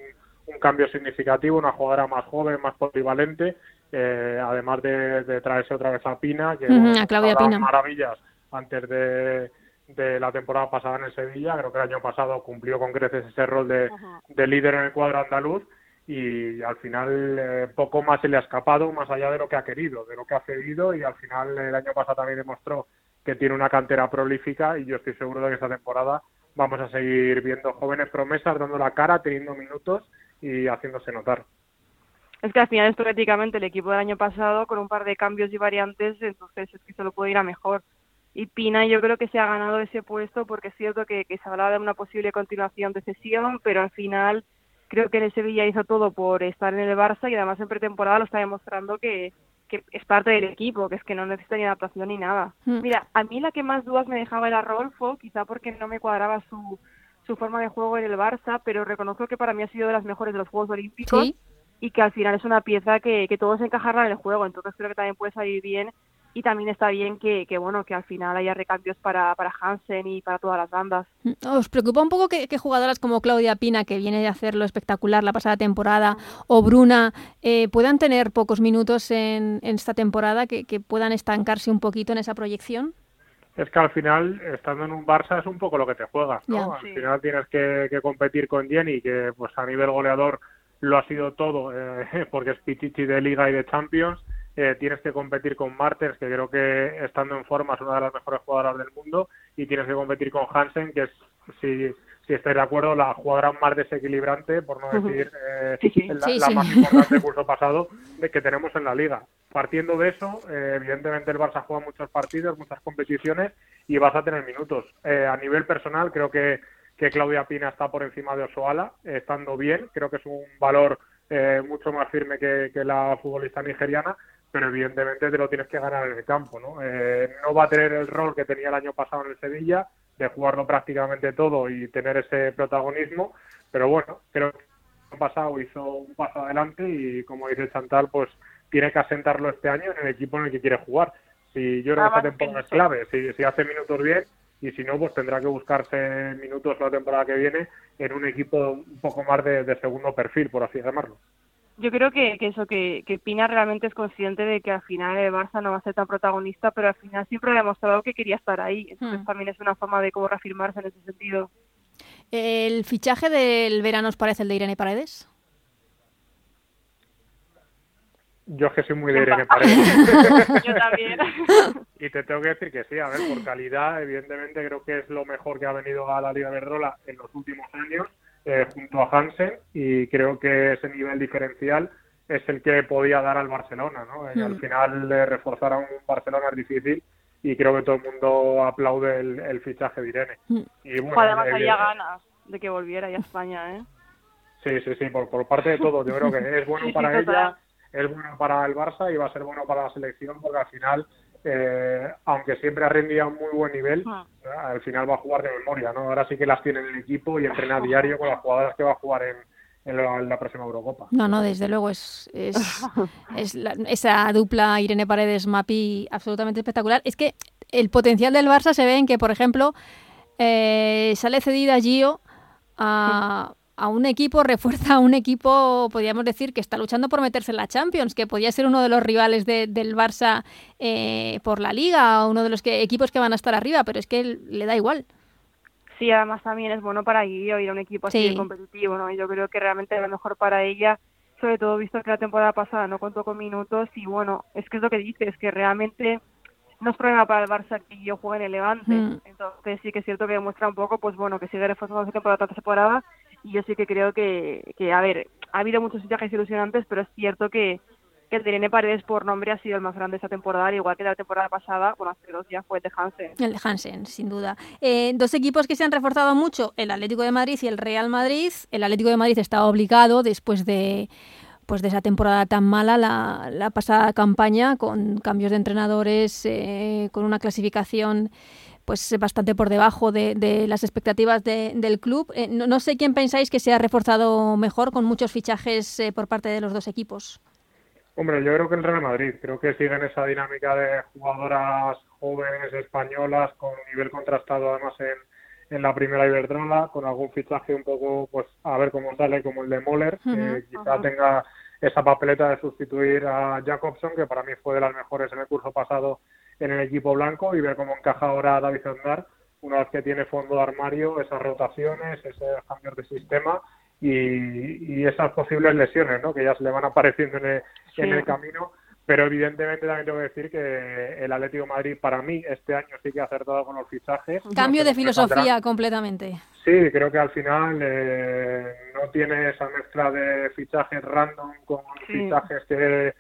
un cambio significativo, una jugadora más joven, más polivalente, eh, además de, traerse otra vez a Pina, que uh Claudia Pina. maravillas antes de, la temporada pasada en el Sevilla, creo que el año pasado cumplió con creces ese rol de, líder en el cuadro andaluz y al final eh, poco más se le ha escapado más allá de lo que ha querido, de lo que ha cedido y al final el año pasado también demostró que tiene una cantera prolífica y yo estoy seguro de que esta temporada vamos a seguir viendo jóvenes promesas dando la cara, teniendo minutos y haciéndose notar. Es que al final es prácticamente el equipo del año pasado con un par de cambios y variantes, entonces es que se lo puede ir a mejor. Y Pina yo creo que se ha ganado ese puesto porque es cierto que, se hablaba de una posible continuación de sesión, pero al final creo que en el Sevilla hizo todo por estar en el Barça y además en pretemporada lo está demostrando que, que es parte del equipo, que es que no necesita ni adaptación ni nada. Mm. Mira, a mí la que más dudas me dejaba era Rolfo, quizá porque no me cuadraba su, su forma de juego en el Barça, pero reconozco que para mí ha sido de las mejores de los Juegos Olímpicos y que al final es una pieza que, que todos encajarán en el juego, entonces creo que también puede salir bien y también está bien que, que, bueno que al final haya recambios para, para Hansen y para todas las bandas. Mm, ¿Os preocupa un poco que, jugadoras como Claudia Pina, que viene de hacerlo espectacular la pasada temporada, o Bruna, eh, puedan tener pocos minutos en, en esta temporada, que, que, puedan estancarse un poquito en esa proyección? es que al final, estando en un Barça, es un poco lo que te juegas, ¿no? al final tienes que, competir con Jenny, que pues a nivel goleador lo ha sido todo, eh, [laughs] porque es Pichichi de Liga y de Champions. Eh, tienes que competir con Martens, que creo que estando en forma es una de las mejores jugadoras del mundo, y tienes que competir con Hansen, que es, si, si estáis de acuerdo, la jugadora más desequilibrante, por no decir eh, la, más importante del curso pasado, de que tenemos en la liga partiendo de eso, eh, evidentemente el Barça juega muchos partidos, muchas competiciones y vas a tener minutos. Eh, a nivel personal, creo que, que Claudia Pina está por encima de Osoala, estando bien. Creo que es un valor eh, mucho más firme que, la futbolista nigeriana, pero evidentemente te lo tienes que ganar en el campo. ¿no? no va a tener el rol que tenía el año pasado en el Sevilla, de jugarlo prácticamente todo y tener ese protagonismo, pero bueno, creo que el año pasado hizo un paso adelante y como dice Chantal, pues tiene que asentarlo este año en el equipo en el que quiere jugar. Si yo creo que esta temporada es clave, si, si hace minutos bien y si no, pues tendrá que buscarse minutos la temporada que viene en un equipo un poco más de, segundo perfil, por así llamarlo. Yo creo que, eso, que, que, Pina realmente es consciente de que al final el Barça no va a ser tan protagonista, pero al final siempre ha demostrado que quería estar ahí. Entonces hmm. también es una forma de cómo reafirmarse en ese sentido. ¿El fichaje del verano os parece el de Irene Paredes? Yo es que soy muy de Irene Paredes. [laughs] Yo también. [laughs] y te tengo que decir que sí, a ver, por calidad, evidentemente creo que es lo mejor que ha venido a la Liga Verdrola en los últimos años, eh, junto a Hansen, y creo que ese nivel diferencial es el que podía dar al Barcelona, ¿no? Eh, al mm. final reforzar a un Barcelona es difícil y creo que todo el mundo aplaude el, fichaje de Irene. Mm. Y bueno, además había ganas de que volviera a España, ¿eh? Sí, sí, sí, por, por parte de todos. Yo creo que es [laughs] bueno para ella es bueno para el Barça y va a ser bueno para la selección porque al final, eh, aunque siempre ha rendido a un muy buen nivel, ah. al final va a jugar de memoria, ¿no? Ahora sí que las tiene en el equipo y entrena a diario con las jugadoras que va a jugar en, la, próxima Eurocopa. No, no, desde luego es, es, [laughs] esa dupla Irene Paredes Mapi absolutamente espectacular. Es que el potencial del Barça se ve en que, por ejemplo, eh, sale cedida Gio a, a un equipo, [laughs] refuerza a un equipo, podríamos decir, que está luchando por meterse en la Champions, que podría ser uno de los rivales del Barça eh, por la Liga, uno de los que, equipos que van a estar arriba, pero es que le da igual. Sí, además también es bueno para Guillo ir a un equipo así competitivo, ¿no? Yo creo que realmente es lo mejor para ella, sobre todo visto que la temporada pasada no contó con minutos y bueno, es que es lo que dices, que realmente no es problema para el Barça que yo juegue en el Levante. Mm. Entonces sí que es cierto que demuestra un poco, pues bueno, que sigue reforzando su temporada tras temporada y yo sí que creo que, que, a ver, ha habido muchos viajes ilusionantes, pero es cierto que, que el Paredes por nombre ha sido el más grande esta temporada, igual que la temporada pasada, bueno, hace dos días fue el de Hansen. El de Hansen, sin duda. Eh, dos equipos que se han reforzado mucho, el Atlético de Madrid y el Real Madrid. El Atlético de Madrid está obligado después de pues de esa temporada tan mala, la, la pasada campaña, con cambios de entrenadores, eh, con una clasificación pues bastante por debajo de, de las expectativas de, del club. Eh, no, sé quién pensáis que se ha reforzado mejor con muchos fichajes eh, por parte de los dos equipos. Hombre, yo creo que el Real Madrid. Creo que siguen esa dinámica de jugadoras jóvenes españolas con nivel contrastado además en, en la primera Iberdrola, con algún fichaje un poco, pues a ver cómo sale, como el de Moller, que quizá tenga esa papeleta de sustituir a Jacobson, que para mí fue de las mejores en el curso pasado en el equipo blanco, y ver cómo encaja ahora David Zondar, una vez que tiene fondo de armario, esas rotaciones, esos cambios de sistema y, esas posibles lesiones ¿no? que ya se le van apareciendo en el, en el camino pero evidentemente también tengo que decir que el Atlético Madrid para mí este año sí que ha acertado con los fichajes. Cambio de filosofía completamente. Sí, creo que al final eh, no tiene esa mezcla de fichajes random con fichajes que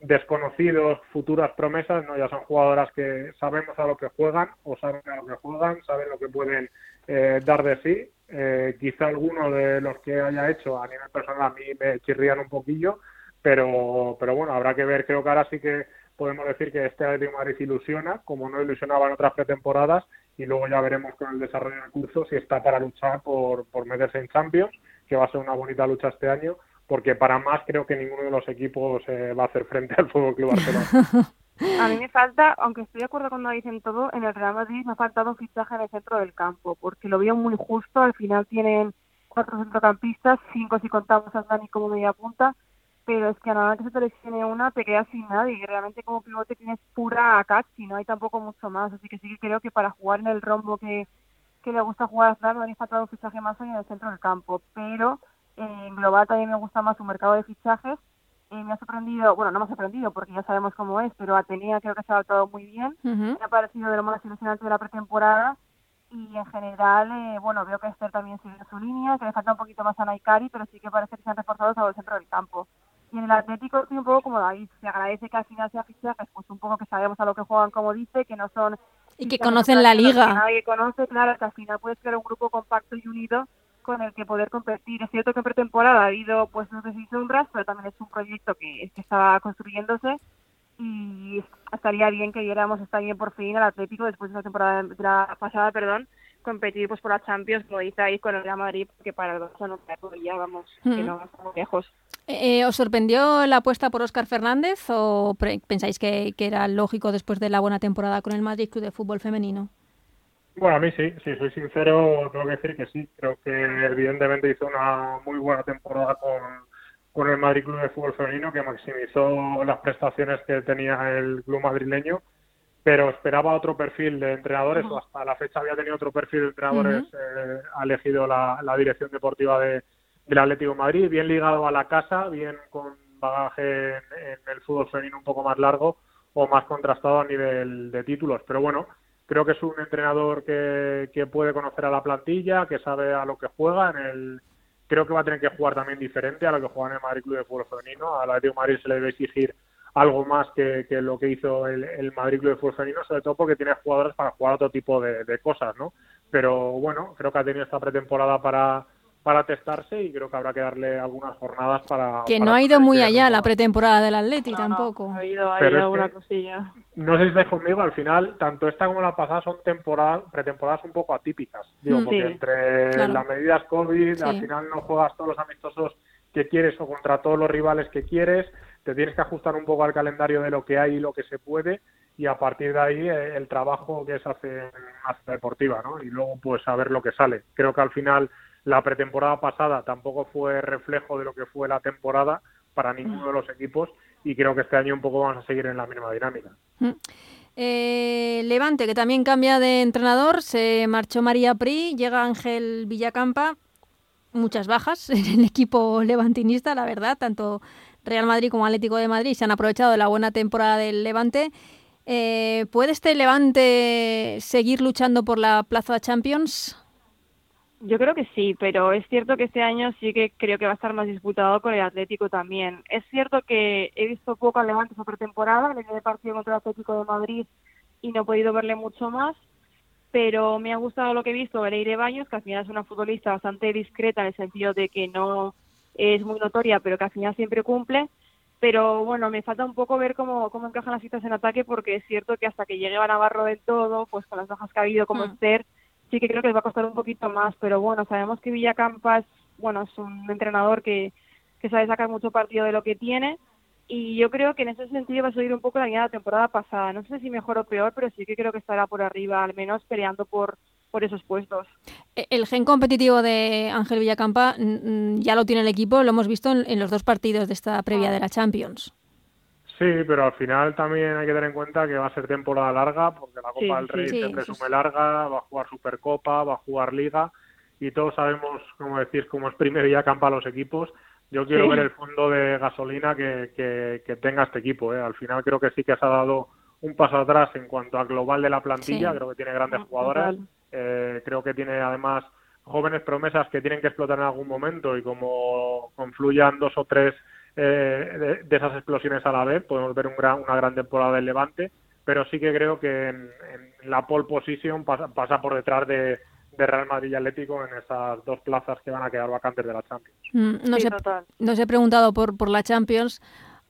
desconocidos, futuras promesas, no ya son jugadoras que sabemos a lo que juegan o saben a lo que juegan, saben lo que pueden eh, dar de sí. Eh, quizá alguno de los que haya hecho a nivel personal a mí me chirrían un poquillo, pero, pero bueno, habrá que ver. Creo que ahora sí que podemos decir que este Atlético Madrid ilusiona, como no ilusionaba en otras pretemporadas, y luego ya veremos con el desarrollo del curso si está para luchar por, por meterse en Champions, que va a ser una bonita lucha este año, porque para más creo que ninguno de los equipos eh, va a hacer frente al Fútbol Club Barcelona. [laughs] A mí me falta, aunque estoy de acuerdo cuando dicen todo, en el Real Madrid me ha faltado un fichaje en el centro del campo, porque lo veo muy justo. Al final tienen cuatro centrocampistas, cinco si contamos a Dani como media punta, pero es que a nada que se te lesione una te quedas sin nadie y realmente como pivote tienes pura a no hay tampoco mucho más, así que sí que creo que para jugar en el rombo que, que le gusta jugar a Fran, me ha faltado un fichaje más en el centro del campo, pero en global también me gusta más un mercado de fichajes, eh, me ha sorprendido, bueno no me ha sorprendido porque ya sabemos cómo es, pero Atenea creo que se ha adaptado muy bien, me ha parecido de lo más ilusionante de la pretemporada y en general, eh, bueno, veo que Esther también sigue su línea, que le falta un poquito más a Naikari, pero sí que parece que se han reforzado todo el centro del campo. Y en el Atlético estoy un poco como David, se agradece que al final sea fichajes, pues un poco que sabemos a lo que juegan, como dice, que no son... Y que conocen la liga. Que nadie conoce, claro, que al final puedes crear un grupo compacto y unido con el que poder competir. Es cierto que en pretemporada ha habido pues no sé si sombras, pero también es un proyecto que, que estaba construyéndose y estaría bien que viéramos está bien por fin al Atlético después de la temporada de la pasada, perdón, competir pues por la Champions, como dice ahí con el Real Madrid, porque para el Barça no ya vamos, que no estamos lejos. Eh, ¿Os sorprendió la apuesta por Óscar Fernández o pensáis que, que, era lógico después de la buena temporada con el Madrid Club de Fútbol Femenino? Bueno, a mí sí, si soy sincero, tengo que decir que sí. Creo que evidentemente hizo una muy buena temporada con, con el Madrid Club de Fútbol Femenino, que maximizó las prestaciones que tenía el club madrileño pero esperaba otro perfil de entrenadores, o hasta la fecha había tenido otro perfil de entrenadores, eh, ha elegido la, dirección deportiva de, del Atlético de Madrid, bien ligado a la casa, bien con bagaje en, el fútbol femenino un poco más largo o más contrastado a nivel de títulos. Pero bueno, creo que es un entrenador que, que puede conocer a la plantilla, que sabe a lo que juega. En el, creo que va a tener que jugar también diferente a lo que juega en el Madrid Club de Fútbol Femenino. Al Atlético de Madrid se le debe exigir algo más que, lo que hizo el, Madrid Club de Fútbol Femenino, sobre todo porque tiene jugadores para jugar otro tipo de, cosas, ¿no? Pero bueno, creo que ha tenido esta pretemporada para, para testarse y creo que habrá que darle algunas jornadas para... Que no ha ido muy allá la pretemporada del Atleti tampoco. ha ido, ha ido alguna cosilla. No sé si estáis conmigo, al final, tanto esta como la pasada son temporadas, pretemporadas un poco atípicas. Digo, mm. porque entre las medidas COVID, al final no juegas todos los amistosos que quieres o contra todos los rivales que quieres te tienes que ajustar un poco al calendario de lo que hay y lo que se puede y a partir de ahí eh, el trabajo que se hace en la deportiva, ¿no? Y luego pues a ver lo que sale. Creo que al final la pretemporada pasada tampoco fue reflejo de lo que fue la temporada para ninguno de los equipos y creo que este año un poco vamos a seguir en la misma dinámica. Mm. Eh, Levante, que también cambia de entrenador, se marchó María Pri, llega Ángel Villacampa, muchas bajas [laughs] en el equipo levantinista, la verdad, tanto Real Madrid como Atlético de Madrid se han aprovechado de la buena temporada del Levante. Eh, ¿Puede este Levante seguir luchando por la plaza Champions? Yo creo que sí, pero es cierto que este año sí que creo que va a estar más disputado con el Atlético también. Es cierto que he visto poco al Levante esa pretemporada, el de partido contra el Atlético de Madrid y no he podido verle mucho más, pero me ha gustado lo que he visto de Leire Baños, que al final es una futbolista bastante discreta en el sentido de que no es muy notoria, pero que al final siempre cumple. Pero bueno, me falta un poco ver cómo, cómo encajan las citas en ataque, porque es cierto que hasta que llegue a Navarro del todo, pues con las bajas que ha habido como mm. Esther, sí que creo que les va a costar un poquito más, pero bueno, sabemos que Villacampa es, bueno, es un entrenador que, que sabe sacar mucho partido de lo que tiene y yo creo que en ese sentido va a subir un poco la línea de la temporada pasada. No sé si mejor o peor, pero sí que creo que estará por arriba, al menos peleando por, por esos puestos. E, el gen competitivo de Ángel Villacampa ya lo tiene el equipo, lo hemos visto en, los dos partidos de esta previa de la Champions. Sí, pero al final también hay que tener en cuenta que va a ser temporada larga, porque la Copa del Rey se presume larga, va a jugar Supercopa, va a jugar Liga, y todos sabemos, como decís, cómo exprime ya campa a los equipos. Yo quiero ver el fondo de gasolina que, que, tenga este equipo. ¿eh? Al final creo que sí que se ha dado un paso atrás en cuanto al global de la plantilla. Creo que tiene grandes jugadores. Eh, creo que tiene además jóvenes promesas que tienen que explotar en algún momento y como confluyan dos o tres eh, de, esas explosiones a la vez, podemos ver un gran, una gran temporada del Levante, pero sí que creo que en, la pole position pasa, pasa por detrás de, Real Madrid y Atlético en esas dos plazas que van a quedar vacantes de la Champions. Mm, nos, he, he preguntado por, por la Champions.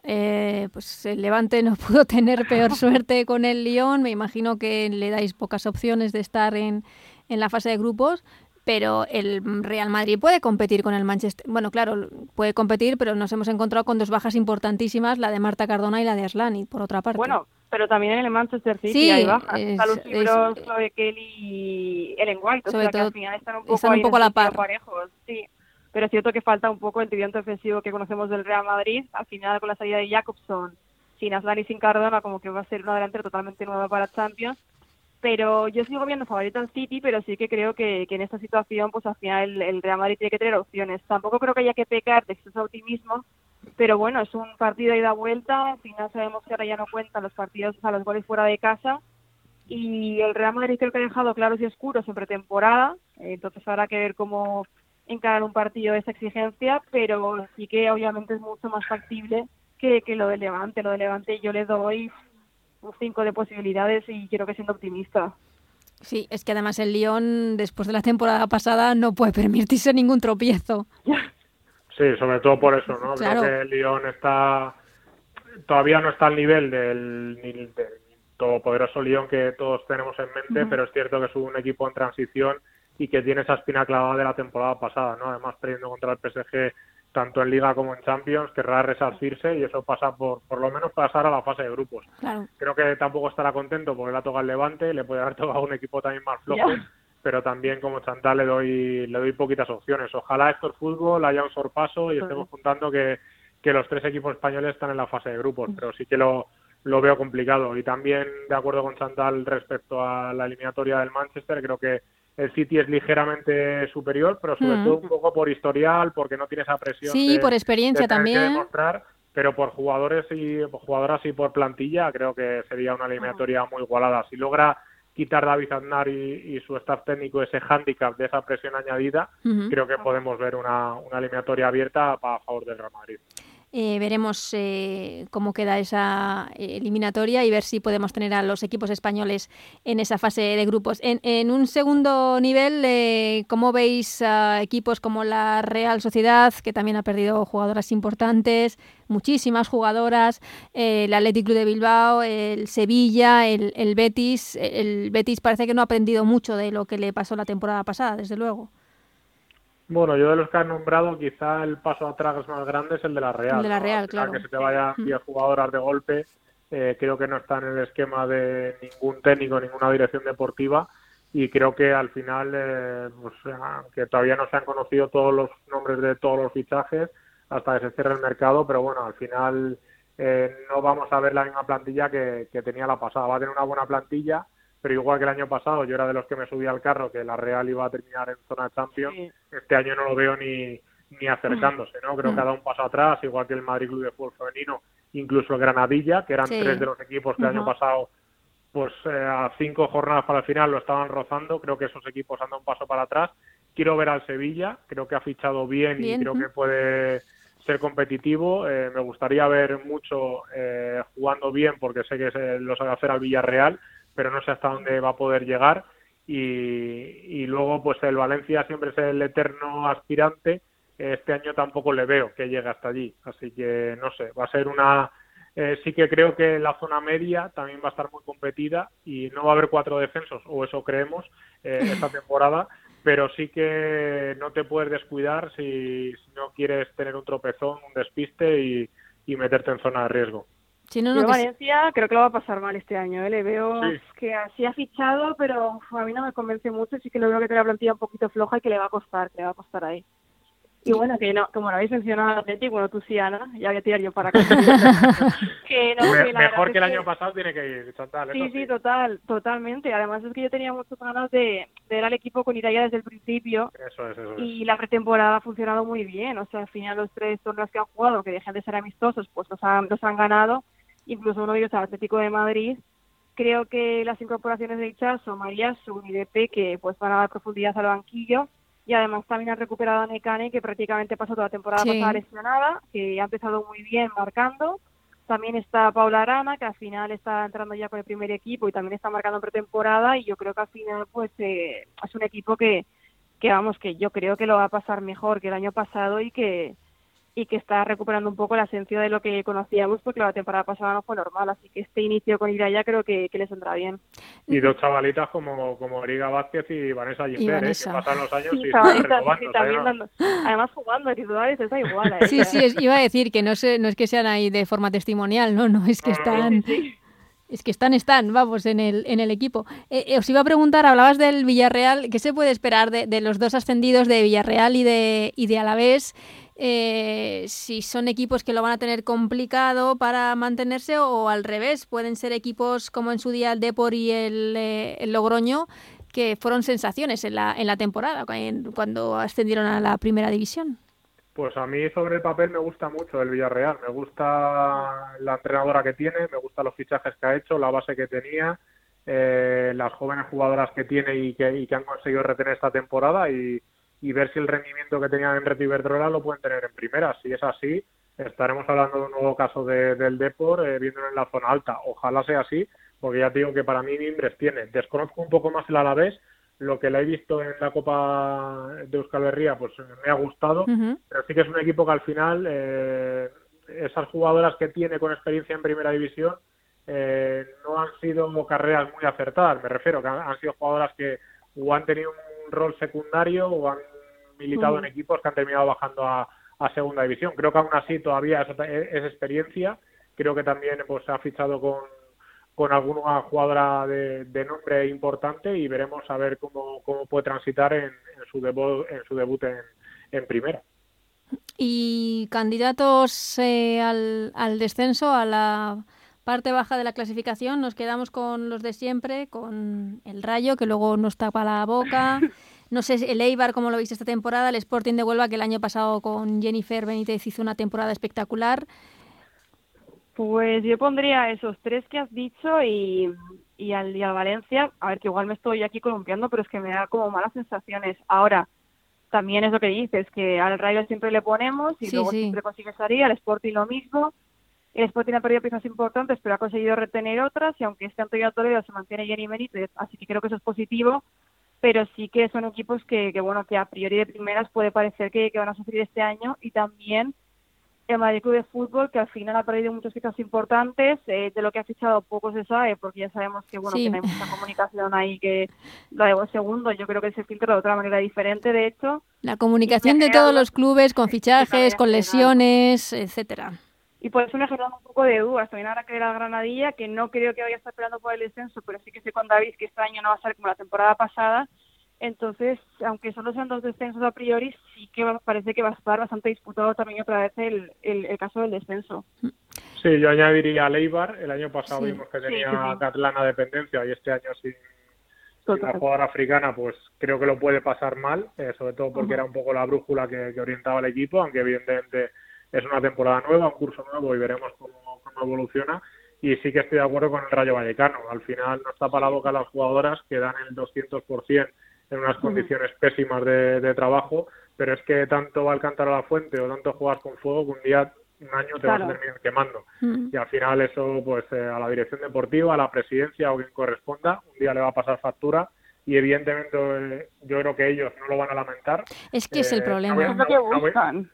Eh, pues el Levante no [laughs] pudo tener peor [laughs] suerte con el Lyon. Me imagino que le dais pocas opciones de estar en, en la fase de grupos pero el Real Madrid puede competir con el Manchester. Bueno, claro, puede competir, pero nos hemos encontrado con dos bajas importantísimas, la de Marta Cardona y la de Aslani, por otra parte. Bueno, pero también en el Manchester City hay bajas. Es, los libros de Kelly y Ellen White, sobre o sea todo, que al final están un poco, están un poco a la par. Parejos, sí. Pero es cierto que falta un poco el tridente ofensivo que conocemos del Real Madrid. Al final, con la salida de Jacobson, sin Aslani y sin Cardona, como que va a ser una delantera totalmente nueva para Champions pero yo sigo viendo favorito al City, pero sí que creo que, en esta situación, pues al final el, Real Madrid tiene que tener opciones. Tampoco creo que haya que pecar de exceso optimismo, pero bueno, es un partido de ida vuelta, al final sabemos que ahora ya no cuentan los partidos, a los goles fuera de casa, y el Real Madrid creo que ha dejado claros y oscuros en pretemporada, entonces habrá que ver cómo encarar un partido de esa exigencia, pero sí que obviamente es mucho más factible que, que lo de Levante. Lo de Levante yo le doy cinco de posibilidades y quiero que siendo optimista. Sí, es que además el Lyon, después de la temporada pasada, no puede permitirse ningún tropiezo. Sí, sobre todo por eso, ¿no? Creo que el Lyon está todavía no está al nivel del, del todopoderoso Lyon que todos tenemos en mente, pero es cierto que es un equipo en transición y que tiene esa espina clavada de la temporada pasada, ¿no? Además, perdiendo contra el PSG tanto en Liga como en Champions, querrá resarcirse y eso pasa por, por lo menos pasar a la fase de grupos. Creo que tampoco estará contento porque le ha tocado el Levante, le puede haber tocado un equipo también más flojo, pero también como Chantal le doy, le doy poquitas opciones. Ojalá esto es fútbol, haya un sorpaso y estemos contando que, que los tres equipos españoles están en la fase de grupos, pero sí que lo, lo veo complicado. Y también de acuerdo con Chantal respecto a la eliminatoria del Manchester, creo que el City es ligeramente superior, pero sobre mm. todo un poco por historial, porque no tiene esa presión. Sí, por experiencia también. demostrar, pero por jugadores y jugadoras y por plantilla, creo que sería una eliminatoria muy igualada. Si logra quitar David Aznar y, su staff técnico ese hándicap de esa presión añadida, creo que podemos ver una, una eliminatoria abierta a favor del Real Madrid. Eh, veremos eh, cómo queda esa eh, eliminatoria y ver si podemos tener a los equipos españoles en esa fase de grupos. En, un segundo nivel, ¿cómo veis a equipos como la Real Sociedad, que también ha perdido jugadoras importantes, muchísimas jugadoras, el Athletic Club de Bilbao, el Sevilla, el, el Betis? El Betis parece que no ha aprendido mucho de lo que le pasó la temporada pasada, desde luego. Bueno, yo de los que has nombrado, quizá el paso atrás más grande es el de la Real. El de la Real, claro. Que se te vayan 10 jugadoras de golpe, eh, creo que no están en el esquema de ningún técnico, ninguna dirección deportiva. Y creo que al final, eh, pues, que todavía no se han conocido todos los nombres de todos los fichajes hasta que se cierre el mercado, pero bueno, al final eh, no vamos a ver la misma plantilla que, que tenía la pasada. Va a tener una buena plantilla pero igual que el año pasado yo era de los que me subía al carro que la Real iba a terminar en zona Champions, este año no lo veo ni, ni acercándose, ¿no? Creo que ha dado un paso atrás, igual que el Madrid Club de Fútbol Femenino, incluso el Granadilla, que eran tres de los equipos que el año pasado pues eh, a cinco jornadas para el final lo estaban rozando. Creo que esos equipos andan un paso para atrás. Quiero ver al Sevilla, creo que ha fichado bien, y creo que puede ser competitivo. Eh, me gustaría ver mucho eh, jugando bien porque sé que se lo sabe hacer al Villarreal, pero no sé hasta dónde va a poder llegar. Y, y luego, pues el Valencia siempre es el eterno aspirante. Este año tampoco le veo que llegue hasta allí. Así que no sé, va a ser una. Eh, sí que creo que la zona media también va a estar muy competida y no va a haber cuatro descensos, o eso creemos, esta [laughs] temporada pero sí que no te puedes descuidar si, no quieres tener un tropezón, un despiste y, meterte en zona de riesgo. No, no Valencia creo que lo va a pasar mal este año. ¿eh? Le veo que así ha fichado, pero a mí no me convence mucho. Sí que lo veo que tiene la plantilla un poquito floja y que le va a costar, que le va a costar ahí. Y bueno, que no, como lo habéis mencionado al Atlético, bueno, tú sí, Ana, ya voy a tirar yo para acá. [laughs] que no, mejor que el año pasado tiene que ir, total. Sí, sí, total, totalmente. Además es que yo tenía muchas ganas de, ver al equipo con Italia desde el principio. Eso es, eso Y la pretemporada ha funcionado muy bien. O sea, al final los tres torneos que han jugado, que dejan de ser amistosos, pues los han, los han ganado. Incluso uno de ellos, el Atlético de Madrid. Creo que las incorporaciones de Ichazo, María Sun y de que pues van a dar profundidad al banquillo y además también ha recuperado a Nekane, que prácticamente pasó toda la temporada pasada lesionada, que ha empezado muy bien marcando. También está Paula Arana, que al final está entrando ya con el primer equipo y también está marcando en pretemporada y yo creo que al final pues eh, es un equipo que, que vamos, que yo creo que lo va a pasar mejor que el año pasado y que, y que está recuperando un poco la esencia de lo que conocíamos porque la temporada pasada no fue normal, así que este inicio con Iraya creo que, les vendrá bien. Y dos chavalitas como, como Eriga Vázquez y Vanessa Ginder, ¿eh? que pasan los años y [laughs] sí, también además jugando titulares está igual. ¿eh? Sí, sí, iba a decir que no, sé, no es que sean ahí de forma testimonial, no, no, es que están... Es que están, están, vamos, en el, en el equipo. Eh, eh, os iba a preguntar, hablabas del Villarreal, ¿qué se puede esperar de, de los dos ascendidos de Villarreal y de, y de Alavés? Eh, si son equipos que lo van a tener complicado para mantenerse o al revés, pueden ser equipos como en su día el Depor y el, eh, Logroño, que fueron sensaciones en la, en la temporada cuando ascendieron a la primera división. Pues a mí sobre el papel me gusta mucho el Villarreal, me gusta la entrenadora que tiene, me gustan los fichajes que ha hecho, la base que tenía, eh, las jóvenes jugadoras que tiene y que, y que han conseguido retener esta temporada y, y ver si el rendimiento que tenían en Red Iberdrola lo pueden tener en primera. Si es así, estaremos hablando de un nuevo caso del Depor, eh, viéndolo en la zona alta. Ojalá sea así, porque ya te digo que para mí Mimbres tiene. Desconozco un poco más el Alavés, lo que le he visto en la Copa de Euskal Herria, pues me ha gustado, pero sí que es un equipo que al final, eh, esas jugadoras que tiene con experiencia en primera división, eh, no han sido carreras muy acertadas, me refiero, que han sido jugadoras que o han tenido un rol secundario o han militado en equipos que han terminado bajando a, segunda división. Creo que aún así todavía es, es, experiencia. Creo que también pues ha fichado con, con alguna jugadora de, nombre importante y veremos a ver cómo, cómo puede transitar en, su debut en su debut en, primera. Y candidatos eh, al, al descenso, a la parte baja de la clasificación nos quedamos con los de siempre, con el Rayo, que luego nos tapa la boca. [laughs] No sé el Eibar, cómo lo veis esta temporada, el Sporting de Huelva, que el año pasado con Jennifer Benítez hizo una temporada espectacular. Pues yo pondría esos tres que has dicho y, y, al, y Valencia. A ver, que igual me estoy aquí columpiando, pero es que me da como malas sensaciones. Ahora, también es lo que dices, que al Rayo siempre le ponemos y luego siempre consigue salir, al Sporting lo mismo. El Sporting ha perdido piezas importantes, pero ha conseguido retener otras y aunque este Antonio Toledo se mantiene Jenny Benítez, así que creo que eso es positivo, pero sí que son equipos que, que bueno, que a priori de primeras puede parecer que, van a sufrir este año y también el Madrid Club de Fútbol, que al final ha perdido muchas piezas importantes, eh, de lo que ha fichado poco se sabe, porque ya sabemos que bueno que hay mucha [laughs] comunicación ahí que lo de segundo, yo creo que se filtra de otra manera diferente, de hecho. La comunicación de todos los clubes, con fichajes, con lesiones, etcétera y por eso me ha generado un poco de dudas. También ahora que la Granadilla, que no creo que vaya a estar peleando por el descenso, pero sí que sé con David que este año no va a ser como la temporada pasada. Entonces, aunque solo sean dos descensos a priori, sí que parece que va a estar bastante disputado también otra vez el, el, caso del descenso. Sí, yo añadiría a Leibar. El año pasado vimos que tenía Catlana dependencia y este año sin, la jugadora africana, pues creo que lo puede pasar mal, eh, sobre todo porque era un poco la brújula que, que orientaba el equipo, aunque evidentemente es una temporada nueva, un curso nuevo y veremos cómo, evoluciona. y sí que estoy de acuerdo con el Rayo Vallecano. Al final no está para la boca las jugadoras que dan el 200% en unas condiciones pésimas de, trabajo, pero es que tanto va a alcanzar a la fuente o tanto juegas con fuego que un día un año te vas a terminar quemando. Y al final eso, pues eh, a la dirección deportiva, a la presidencia o quien corresponda, un día le va a pasar factura y evidentemente eh, yo creo que ellos no lo van a lamentar. Es que es el problema. es lo que buscan no, voy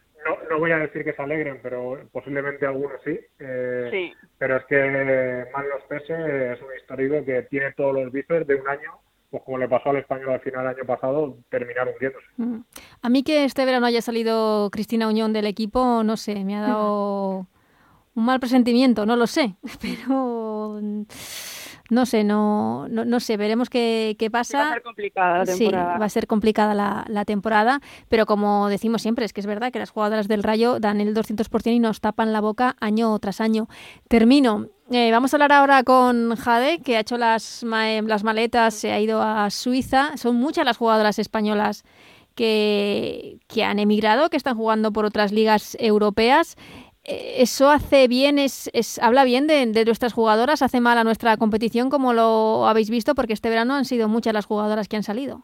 a decir que se alegren, pero posiblemente algunos sí. Eh, sí. Pero es que Manos Pese es un histórico que tiene todos los bíceps de un año, pues como le pasó al español al final del año pasado, terminar hundiéndose. Mm. A mí que este verano haya salido Cristina Uñón del equipo, no sé, me ha dado un mal presentimiento, no lo sé, [laughs] pero no sé, no, no, sé, veremos qué, qué, pasa. va a ser complicada la temporada. Sí, va a ser complicada la, la, temporada, pero como decimos siempre, es que es verdad que las jugadoras del Rayo dan el 200% y nos tapan la boca año tras año. Termino. Eh, vamos a hablar ahora con Jade, que ha hecho las, las maletas, se ha ido a Suiza. Son muchas las jugadoras españolas que, que han emigrado, que están jugando por otras ligas europeas. Eso hace bien, es, es habla bien de, nuestras jugadoras, hace mal a nuestra competición, como lo habéis visto, porque este verano han sido muchas las jugadoras que han salido.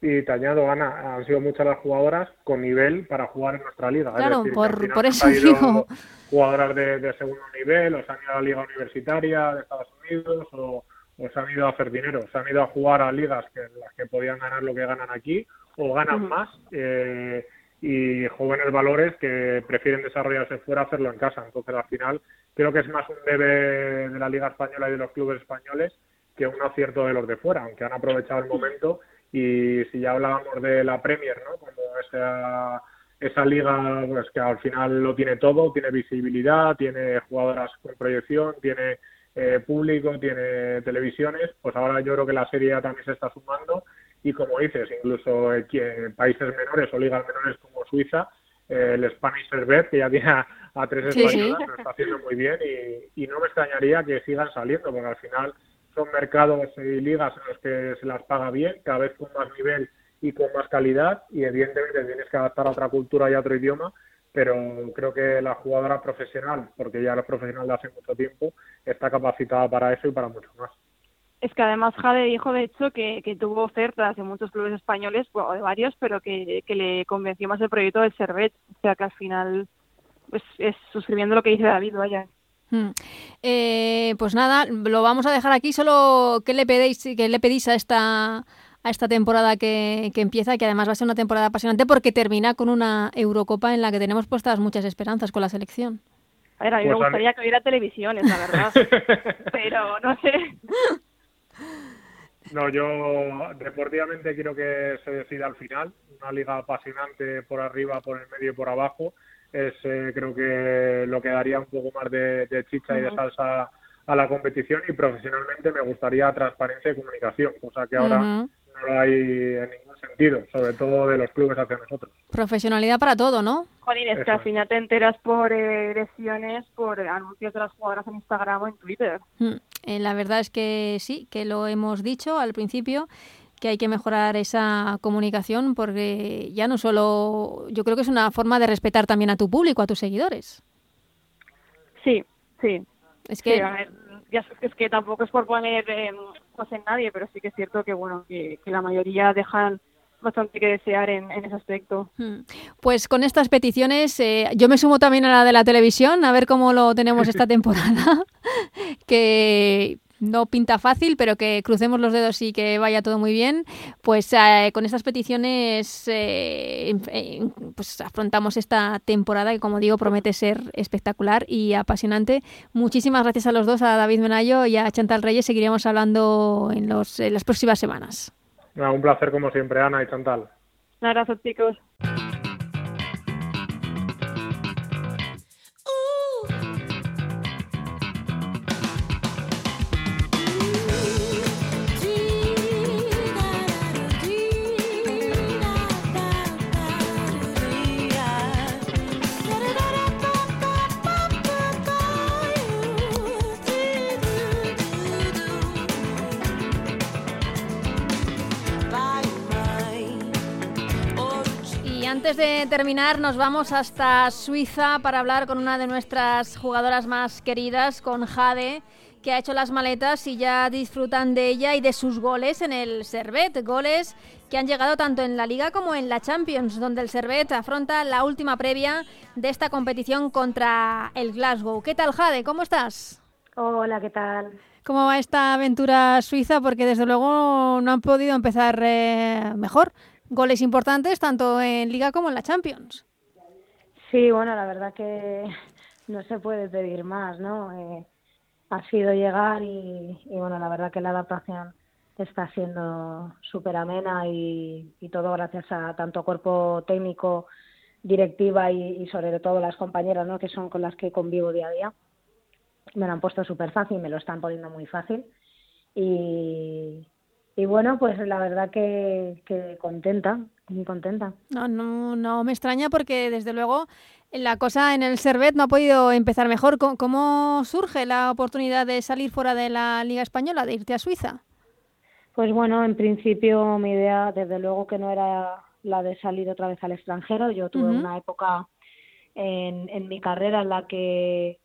Y te añado, Ana, han sido muchas las jugadoras con nivel para jugar en nuestra liga. Claro, por, por eso digo. Jugadoras de, segundo nivel, o se han ido a la liga universitaria de Estados Unidos, o, se han ido a hacer dinero, se han ido a jugar a ligas que, las que podían ganar lo que ganan aquí, o ganan más. Eh, y jóvenes valores que prefieren desarrollarse fuera hacerlo en casa. Entonces, al final, creo que es más un debe de la Liga Española y de los clubes españoles que un acierto de los de fuera, aunque han aprovechado el momento. Y si ya hablábamos de la Premier, ¿no? Como esa, esa liga pues, que al final lo tiene todo, tiene visibilidad, tiene jugadoras con proyección, tiene eh, público, tiene televisiones, pues ahora yo creo que la serie también se está sumando y como dices, incluso en países menores o ligas menores como Suiza, el Spanish Servet, que ya tiene a, tres españolas, lo está haciendo muy bien y, no me extrañaría que sigan saliendo, porque al final son mercados y ligas en los que se las paga bien, cada vez con más nivel y con más calidad y evidentemente tienes que adaptar a otra cultura y a otro idioma, pero creo que la jugadora profesional, porque ya es profesional de hace mucho tiempo, está capacitada para eso y para mucho más. Es que además Jade dijo, de hecho, que, que tuvo ofertas de muchos clubes españoles, o de varios, pero que, que, le convenció más el proyecto del Servet. O sea, que al final pues es suscribiendo lo que dice David, vaya. Hmm. Eh, pues nada, lo vamos a dejar aquí. Solo, ¿qué le pedís, qué le pedís a esta a esta temporada que, que, empieza, que además va a ser una temporada apasionante porque termina con una Eurocopa en la que tenemos puestas muchas esperanzas con la selección. A ver, a mí me pues gustaría que hubiera televisiones, la verdad. [laughs] Pero no sé. [laughs] No, yo deportivamente quiero que se decida al final. Una liga apasionante por arriba, por el medio y por abajo. Es eh, creo que lo que daría un poco más de, chicha y de salsa a la competición y profesionalmente me gustaría transparencia y comunicación, cosa que ahora no lo hay en ningún sentido, sobre todo de los clubes hacia nosotros. Profesionalidad para todo, ¿no? Jolín, es que al final te enteras por eh, lesiones, por anuncios de las jugadoras en Instagram o en Twitter. Mm, eh, la verdad es que sí, que lo hemos dicho al principio que hay que mejorar esa comunicación porque ya no solo, yo creo que es una forma de respetar también a tu público, a tus seguidores. Sí, sí. Es que, ya es que tampoco es por poner eh, en nadie, pero sí que es cierto que bueno que la mayoría dejan bastante que desear en, ese aspecto. Hmm. Pues con estas peticiones, eh, yo me sumo también a la de la televisión, a ver cómo lo tenemos esta [laughs] temporada, [laughs] que no pinta fácil, pero que crucemos los dedos y que vaya todo muy bien. Pues eh, con estas peticiones eh, pues afrontamos esta temporada que, como digo, promete ser espectacular y apasionante. Muchísimas gracias a los dos, a David Menayo y a Chantal Reyes. Seguiremos hablando en, los, en las próximas semanas un placer como siempre, Ana y Chantal. Un abrazo, chicos. De terminar nos vamos hasta Suiza para hablar con una de nuestras jugadoras más queridas, con Jade, que ha hecho las maletas y ya disfrutan de ella y de sus goles en el Servet, goles que han llegado tanto en la Liga como en la Champions, donde el Servet afronta la última previa de esta competición contra el Glasgow. ¿Qué tal, Jade? ¿Cómo estás? Hola, ¿qué tal? ¿Cómo va esta aventura suiza? Porque desde luego no han podido empezar eh, mejor. Goles importantes tanto en Liga como en la Champions. Sí, bueno, la verdad que [laughs] no se puede pedir más, ¿no? Eh, ha sido llegar y, bueno, la verdad que la adaptación está siendo súper amena y, todo gracias a tanto cuerpo técnico, directiva y, sobre todo las compañeras, ¿no? Que son con las que convivo día a día. Me lo han puesto súper fácil, me lo están poniendo muy fácil y, y bueno, pues la verdad que, que contenta, muy contenta. No, no, no me extraña porque desde luego la cosa en el Servet no ha podido empezar mejor. ¿Cómo surge la oportunidad de salir fuera de la Liga Española, de irte a Suiza? Pues bueno, en principio mi idea desde luego que no era la de salir otra vez al extranjero. Yo tuve una época en, en mi carrera en la que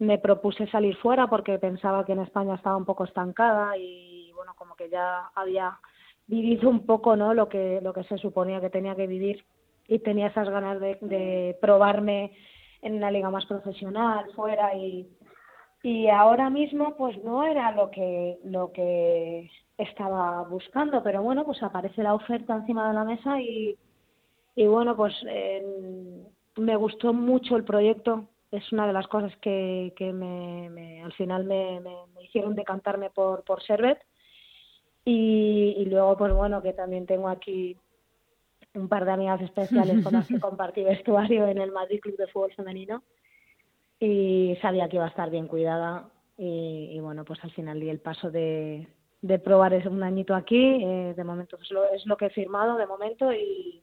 me propuse salir fuera porque pensaba que en España estaba un poco estancada y que ya había vivido un poco no lo que lo que se suponía que tenía que vivir y tenía esas ganas de, de probarme en una liga más profesional fuera y y ahora mismo pues no era lo que lo que estaba buscando pero bueno pues aparece la oferta encima de la mesa y y bueno pues me gustó mucho el proyecto es una de las cosas que, que me, al final me, me, hicieron decantarme por, por Servet. Y, y, luego, pues bueno, que también tengo aquí un par de amigas especiales con las que [laughs] compartí vestuario en el Madrid Club de Fútbol Femenino. Y sabía que iba a estar bien cuidada. Y, y bueno, pues al final di el paso de, de probar un añito aquí. Eh, de momento es lo, es lo que he firmado, de momento. Y,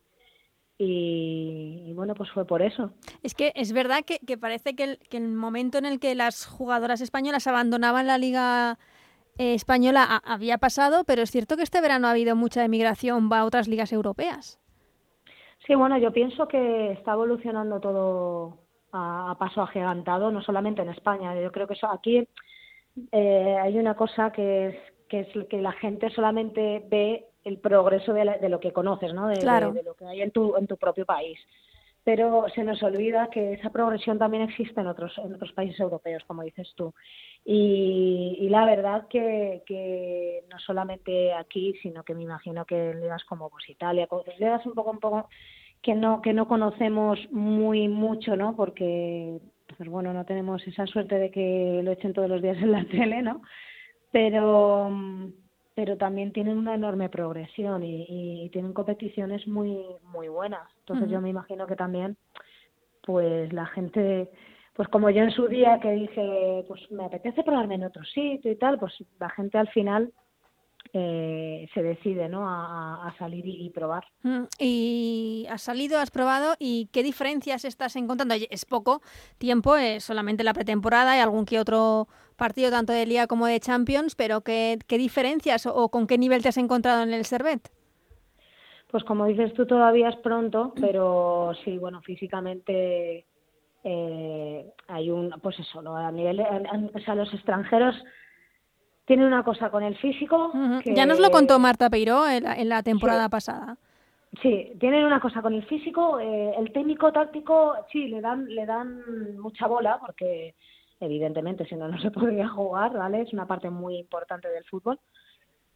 y, bueno, pues fue por eso. Es que es verdad que, parece que el, que el, momento en el que las jugadoras españolas abandonaban la liga eh, española había pasado, pero es cierto que este verano ha habido mucha emigración a otras ligas europeas. Sí, bueno, yo pienso que está evolucionando todo a, paso agigantado, no solamente en España. Yo creo que eso, aquí eh, hay una cosa que es, que es que la gente solamente ve el progreso de, lo que conoces, ¿no? De, de, lo que hay en tu, en tu propio país. Pero se nos olvida que esa progresión también existe en otros, en otros países europeos, como dices tú. Y, y la verdad que, que, no solamente aquí, sino que me imagino que en ligas como pues, Italia, ligas un poco, un poco que no, que no conocemos muy mucho, ¿no? Porque, pues bueno, no tenemos esa suerte de que lo echen todos los días en la tele, ¿no? Pero pero también tienen una enorme progresión y, tienen competiciones muy muy buenas. Entonces yo me imagino que también pues la gente pues como yo en su día que dije pues me apetece probarme en otro sitio y tal, pues la gente al final eh, se decide ¿no? a, salir y, probar. Mm, y has salido, has probado y qué diferencias estás encontrando. Es poco tiempo, es solamente la pretemporada y algún que otro partido tanto de Liga como de Champions, pero ¿qué, qué diferencias o, con qué nivel te has encontrado en el Servet? Pues como dices tú todavía es pronto, pero sí, bueno, físicamente eh, hay un, pues eso, a nivel, o sea, los extranjeros tiene una cosa con el físico. Ya nos lo contó Marta Peiró en la, temporada pasada. Sí, tienen una cosa con el físico, eh, el técnico táctico, sí, le dan, le dan mucha bola porque evidentemente si no no se [laughs] podría jugar, ¿vale? Es una parte muy importante del fútbol,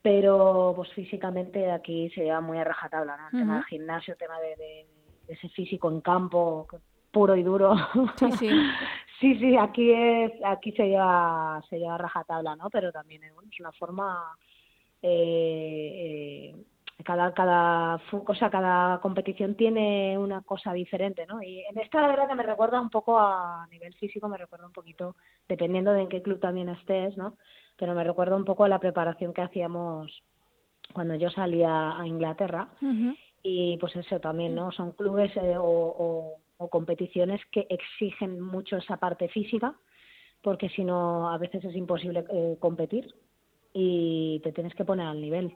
pero pues físicamente aquí se lleva muy a rajatabla, ¿no? El tema del gimnasio, el tema de, ese físico en campo puro y duro. Sí, sí. [laughs] Sí, sí, aquí es, aquí se lleva, se lleva rajatabla, ¿no? Pero también es, una forma, eh, eh, cada, cada cosa, cada competición tiene una cosa diferente, ¿no? Y en esta la verdad que me recuerda un poco a, nivel físico, me recuerda un poquito, dependiendo de en qué club también estés, ¿no? Pero me recuerda un poco a la preparación que hacíamos cuando yo salía a Inglaterra. Y pues eso también, ¿no? Son clubes eh, o o competiciones que exigen mucho esa parte física, porque si no, a veces es imposible eh, competir y te tienes que poner al nivel.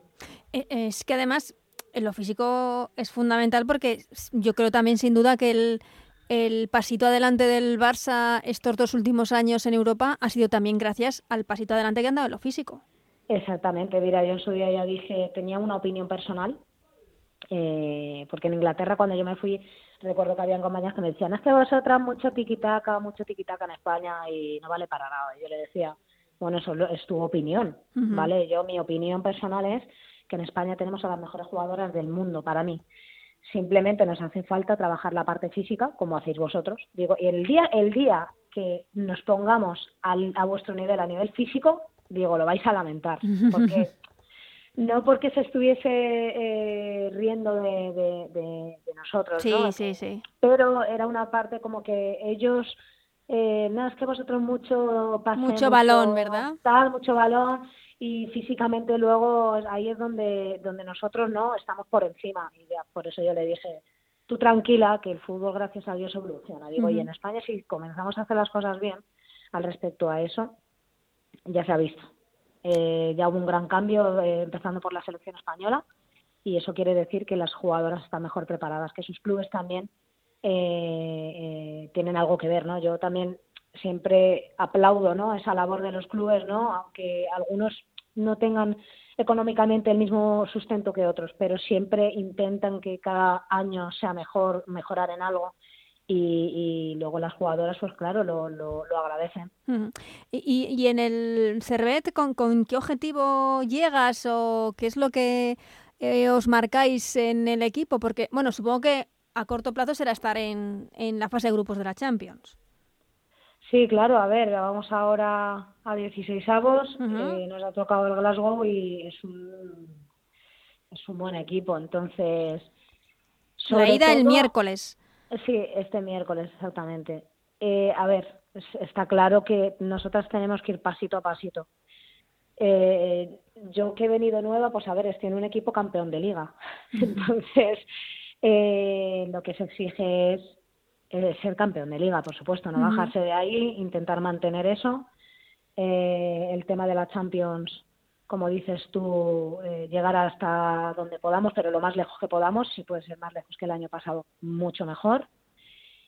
E, es que además en lo físico es fundamental porque yo creo también sin duda que el, el pasito adelante del Barça estos dos últimos años en Europa ha sido también gracias al pasito adelante que han dado en lo físico. Exactamente, mira, yo en su día ya dije, tenía una opinión personal, eh, porque en Inglaterra cuando yo me fui, recuerdo que habían compañías que me decían, es que vosotras mucho tiquitaca, mucho tiquitaca en España y no vale para nada. Y yo le decía, bueno, eso es tu opinión, ¿vale? Yo mi opinión personal es que en España tenemos a las mejores jugadoras del mundo, para mí. Simplemente nos hace falta trabajar la parte física, como hacéis vosotros. Digo, y el día, el día que nos pongamos al, a vuestro nivel, a nivel físico, digo, lo vais a lamentar. [laughs] Porque no porque se estuviese eh, riendo de, de, nosotros, sí, Sí, sí, Pero era una parte como que ellos, eh, no, es que vosotros mucho Mucho balón, ¿verdad? Tal, mucho balón y físicamente luego ahí es donde donde nosotros no estamos por encima. Y por eso yo le dije tú tranquila que el fútbol gracias a Dios evoluciona digo y en España si comenzamos a hacer las cosas bien al respecto a eso ya se ha visto eh, ya hubo un gran cambio eh, empezando por la selección española y eso quiere decir que las jugadoras están mejor preparadas que sus clubes también eh, tienen algo que ver no yo también siempre aplaudo no esa labor de los clubes no aunque algunos no tengan económicamente el mismo sustento que otros, pero siempre intentan que cada año sea mejor, mejorar en algo. Y, luego las jugadoras, pues claro, lo, lo, agradecen. ¿Y, ¿Y, en el Servet, ¿con, ¿con, qué objetivo llegas o qué es lo que eh, os marcáis en el equipo? Porque, bueno, supongo que a corto plazo será estar en, en la fase de grupos de la Champions. Sí, claro, a ver, vamos ahora a 16 avos, eh, nos ha tocado el Glasgow y es un, es un buen equipo, entonces... La ida el miércoles. Sí, este miércoles, exactamente. Eh, a ver, está claro que nosotras tenemos que ir pasito a pasito. Eh, yo que he venido nueva, pues a ver, estoy en un equipo campeón de liga. [laughs] Entonces, lo que se exige es eh, ser campeón de liga, por supuesto, no bajarse de ahí, intentar mantener eso. Eh, el tema de la Champions, como dices tú, eh, llegar hasta donde podamos, pero lo más lejos que podamos, si puede ser más lejos que el año pasado, mucho mejor.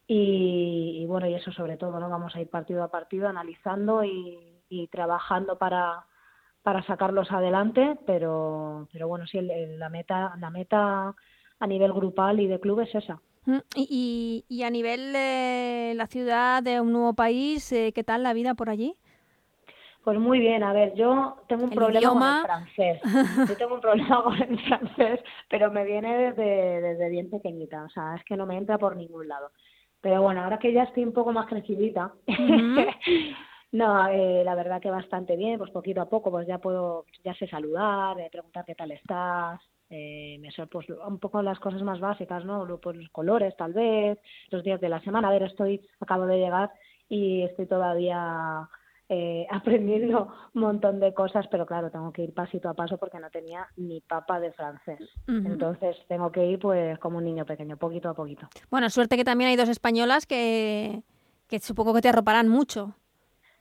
Y, bueno, y eso sobre todo, ¿no? Vamos a ir partido a partido analizando y, trabajando para, para sacarlos adelante, pero, pero bueno, sí, la meta, la meta a nivel grupal y de club es esa. Y, y, a nivel de la ciudad, de un nuevo país, eh, ¿qué tal la vida por allí? Pues muy bien, a ver, yo tengo un problema con el francés. [laughs] Yo tengo un problema con el francés, pero me viene desde, desde bien pequeñita, o sea, es que no me entra por ningún lado. Pero bueno, ahora que ya estoy un poco más crecidita, [laughs] no, eh, la verdad que bastante bien, pues poquito a poco, pues ya puedo, ya sé saludar, eh, preguntar qué tal estás, eh, me son pues un poco las cosas más básicas, ¿no? Pues los colores tal vez, los días de la semana. A ver, estoy, acabo de llegar y estoy todavía eh, [laughs] aprendiendo un montón de cosas, pero claro, tengo que ir pasito a paso porque no tenía ni papa de francés. Entonces tengo que ir pues como un niño pequeño, poquito a poquito. Bueno, suerte que también hay dos españolas que, que supongo que te arroparán mucho.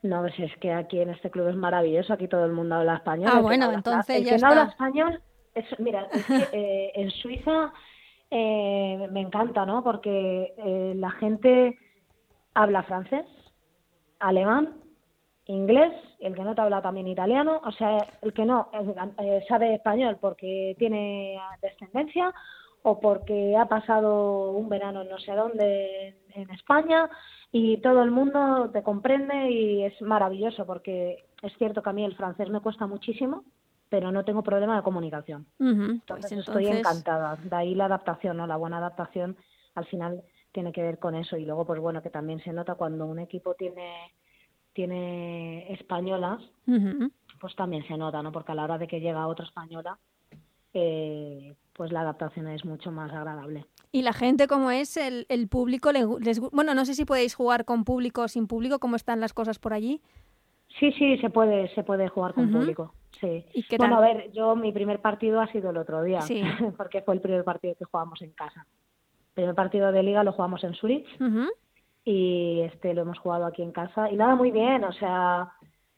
No, pues es que aquí en este club es maravilloso, aquí todo el mundo habla español. Ah, bueno, entonces el ya que no habla español mira, [laughs] eh, en Suiza eh, me encanta, ¿no? Porque eh, la gente habla francés, alemán, inglés, el que no te habla también italiano, o sea, el que no sabe español porque tiene descendencia o porque ha pasado un verano no sé dónde en España y todo el mundo te comprende y es maravilloso porque es cierto que a mí el francés me cuesta muchísimo, pero no tengo problema de comunicación. Pues entonces, estoy encantada. De ahí la adaptación, ¿no? La buena adaptación al final tiene que ver con eso. Y luego, pues bueno, que también se nota cuando un equipo tiene tiene españolas, pues también se nota, ¿no? Porque a la hora de que llega otra española, eh, pues la adaptación es mucho más agradable. ¿Y la gente cómo es? ¿El, el público? Les, bueno, no sé si podéis jugar con público o sin público, ¿cómo están las cosas por allí? Sí, sí, se puede, se puede jugar con público. Sí. bueno, a ver, yo mi primer partido ha sido el otro día, [laughs] porque fue el primer partido que jugamos en casa. El primer partido de liga lo jugamos en Zurich y este lo hemos jugado aquí en casa y nada, muy bien, o sea...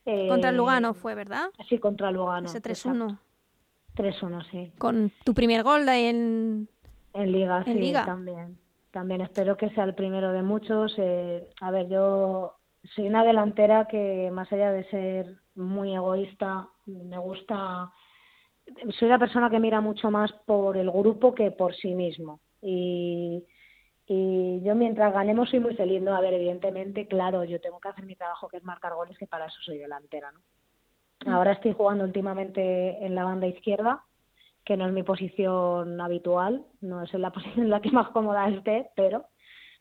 contra el eh, Lugano fue, ¿verdad? Sí, contra el Lugano. Ese 3-1. 3-1, sí. Con tu primer gol de en... En Liga, sí, también. También espero que sea el primero de muchos. Eh, a ver, yo soy una delantera que más allá de ser muy egoísta, me gusta... Soy la persona que mira mucho más por el grupo que por sí mismo. Y, y yo mientras ganemos soy muy feliz, ¿no? A ver, evidentemente, claro, yo tengo que hacer mi trabajo que es marcar goles, que para eso soy delantera, ¿no? Ahora estoy jugando últimamente en la banda izquierda, que no es mi posición habitual, no es la [laughs] posición en la que más cómoda esté, pero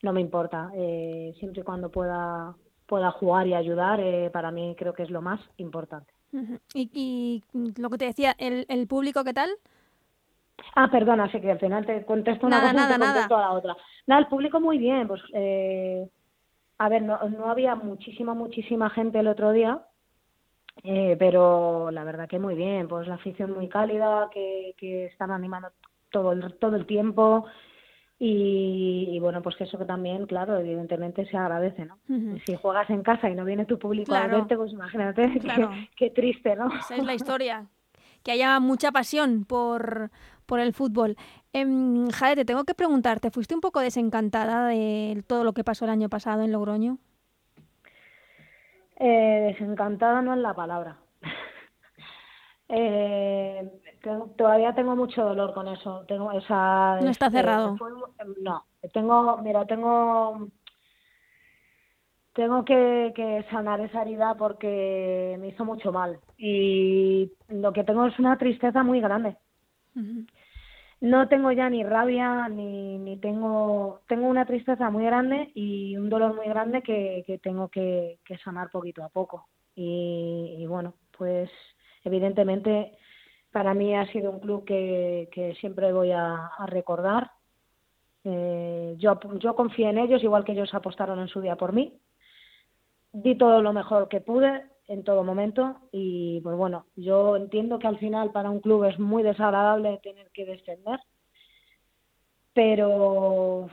no me importa. Eh, siempre y cuando pueda, pueda jugar y ayudar, eh, para mí creo que es lo más importante. ¿Y, lo que te decía, ¿el, el público qué tal? Ah, perdona, sé que al final te contesto una cosa y te contesto a la otra. Nada, el público muy bien, pues eh, a ver, no, no había muchísima, muchísima gente el otro día, eh, pero la verdad que muy bien, pues la afición muy cálida, que, que están animando todo el, todo el tiempo y, bueno, pues que eso que también, claro, evidentemente se agradece, ¿no? Si juegas en casa y no viene tu público a verte, pues imagínate [laughs] qué, triste, ¿no? Esa es la historia. Que haya mucha pasión por, por el fútbol. Eh, Jade, te tengo que preguntarte, ¿fuiste un poco desencantada de todo lo que pasó el año pasado en Logroño? Eh, desencantada no es la palabra. Eh, todavía tengo mucho dolor con eso. Tengo esa. No está cerrado. no, tengo, mira, tengo. Tengo que, que sanar esa herida porque me hizo mucho mal y lo que tengo es una tristeza muy grande no tengo ya ni rabia ni, ni tengo tengo una tristeza muy grande y un dolor muy grande que, que tengo que, que, sanar poquito a poco y, bueno pues evidentemente para mí ha sido un club que, siempre voy a, recordar. Eh, yo yo confié en ellos igual que ellos apostaron en su día por mí. Di todo lo mejor que pude en todo momento y pues bueno, yo entiendo que al final para un club es muy desagradable tener que descender, pero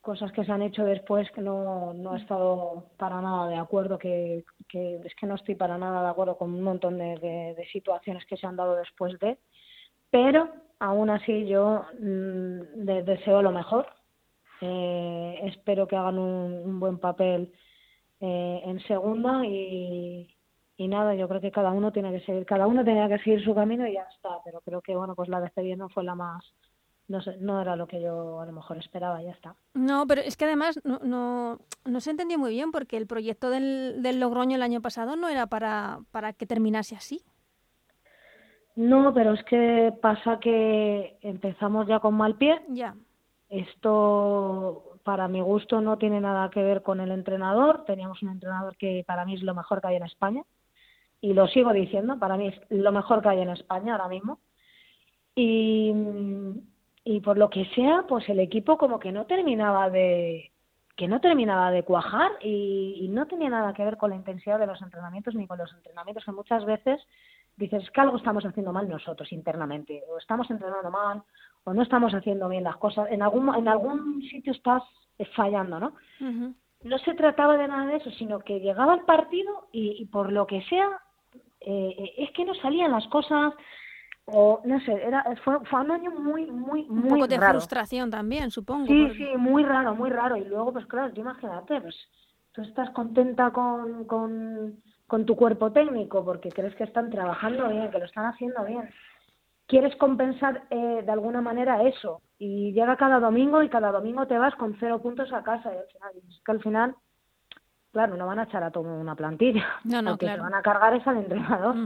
cosas que se han hecho después que no, no he estado para nada de acuerdo, que, que es que no estoy para nada de acuerdo con un montón de, de, situaciones que se han dado después de, pero aún así yo mm, deseo lo mejor, eh, espero que hagan un, un buen papel eh, en segunda y, y nada, yo creo que cada uno tiene que seguir, cada uno tenía que seguir su camino y ya está, pero creo que bueno, pues la despedida no fue la más no sé, no era lo que yo a lo mejor esperaba, ya está. No, pero es que además no, no, no se entendió muy bien porque el proyecto del, del Logroño el año pasado no era para, para que terminase así. No, pero es que pasa que empezamos ya con mal pie. Ya. Esto para mi gusto no tiene nada que ver con el entrenador. Teníamos un entrenador que para mí es lo mejor que hay en España. Y lo sigo diciendo, para mí es lo mejor que hay en España ahora mismo. Y, y por lo que sea, pues el equipo como que no terminaba de que no terminaba de cuajar y, y no tenía nada que ver con la intensidad de los entrenamientos ni con los entrenamientos que muchas veces dices que algo estamos haciendo mal nosotros internamente o estamos entrenando mal o no estamos haciendo bien las cosas, en algún, en algún sitio estás fallando, ¿no? No se trataba de nada de eso, sino que llegaba el partido y, por lo que sea, eh, es que no salían las cosas, o no sé, era, fue, fue un año muy, muy, muy Un poco de frustración también, supongo. Sí, sí, muy raro, muy raro. Y luego, pues claro, imagínate, pues tú estás contenta con, con, con tu cuerpo técnico porque crees que están trabajando bien, que lo están haciendo bien. Quieres compensar eh, de alguna manera eso. Y llega cada domingo y cada domingo te vas con cero puntos a casa. Y al final, es que al final claro no van a echar a todo una plantilla no no que claro. van a cargar es al entrenador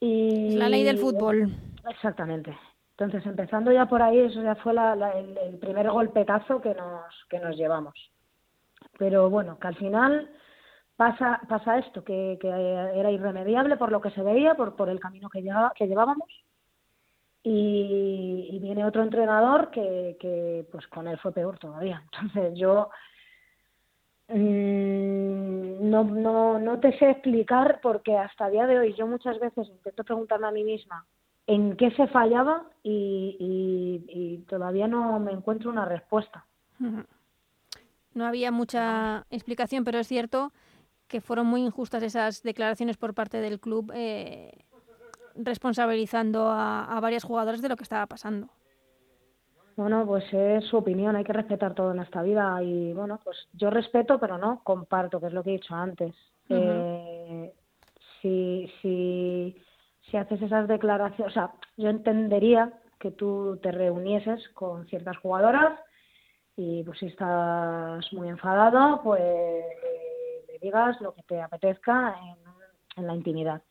y la ley del fútbol. Exactamente. Entonces empezando ya por ahí eso ya fue la, el, primer golpetazo que nos que nos llevamos. Pero bueno que al final pasa pasa esto que, que era irremediable por lo que se veía por por el camino que lleva, que llevábamos. Y, viene otro entrenador que, que pues con él fue peor todavía. Entonces yo no, no, no te sé explicar porque hasta día de hoy yo muchas veces intento preguntarme a mí misma en qué se fallaba y, todavía no me encuentro una respuesta. No había mucha explicación, pero es cierto que fueron muy injustas esas declaraciones por parte del club eh, responsabilizando a, a varios jugadores de lo que estaba pasando. Bueno, pues es su opinión, hay que respetar todo en esta vida y bueno, pues yo respeto, pero no comparto, que es lo que he dicho antes. eh, si, si, si haces esas declaraciones, o sea, yo entendería que tú te reunieses con ciertas jugadoras y pues si estás muy enfadado, pues eh, le digas lo que te apetezca en, en la intimidad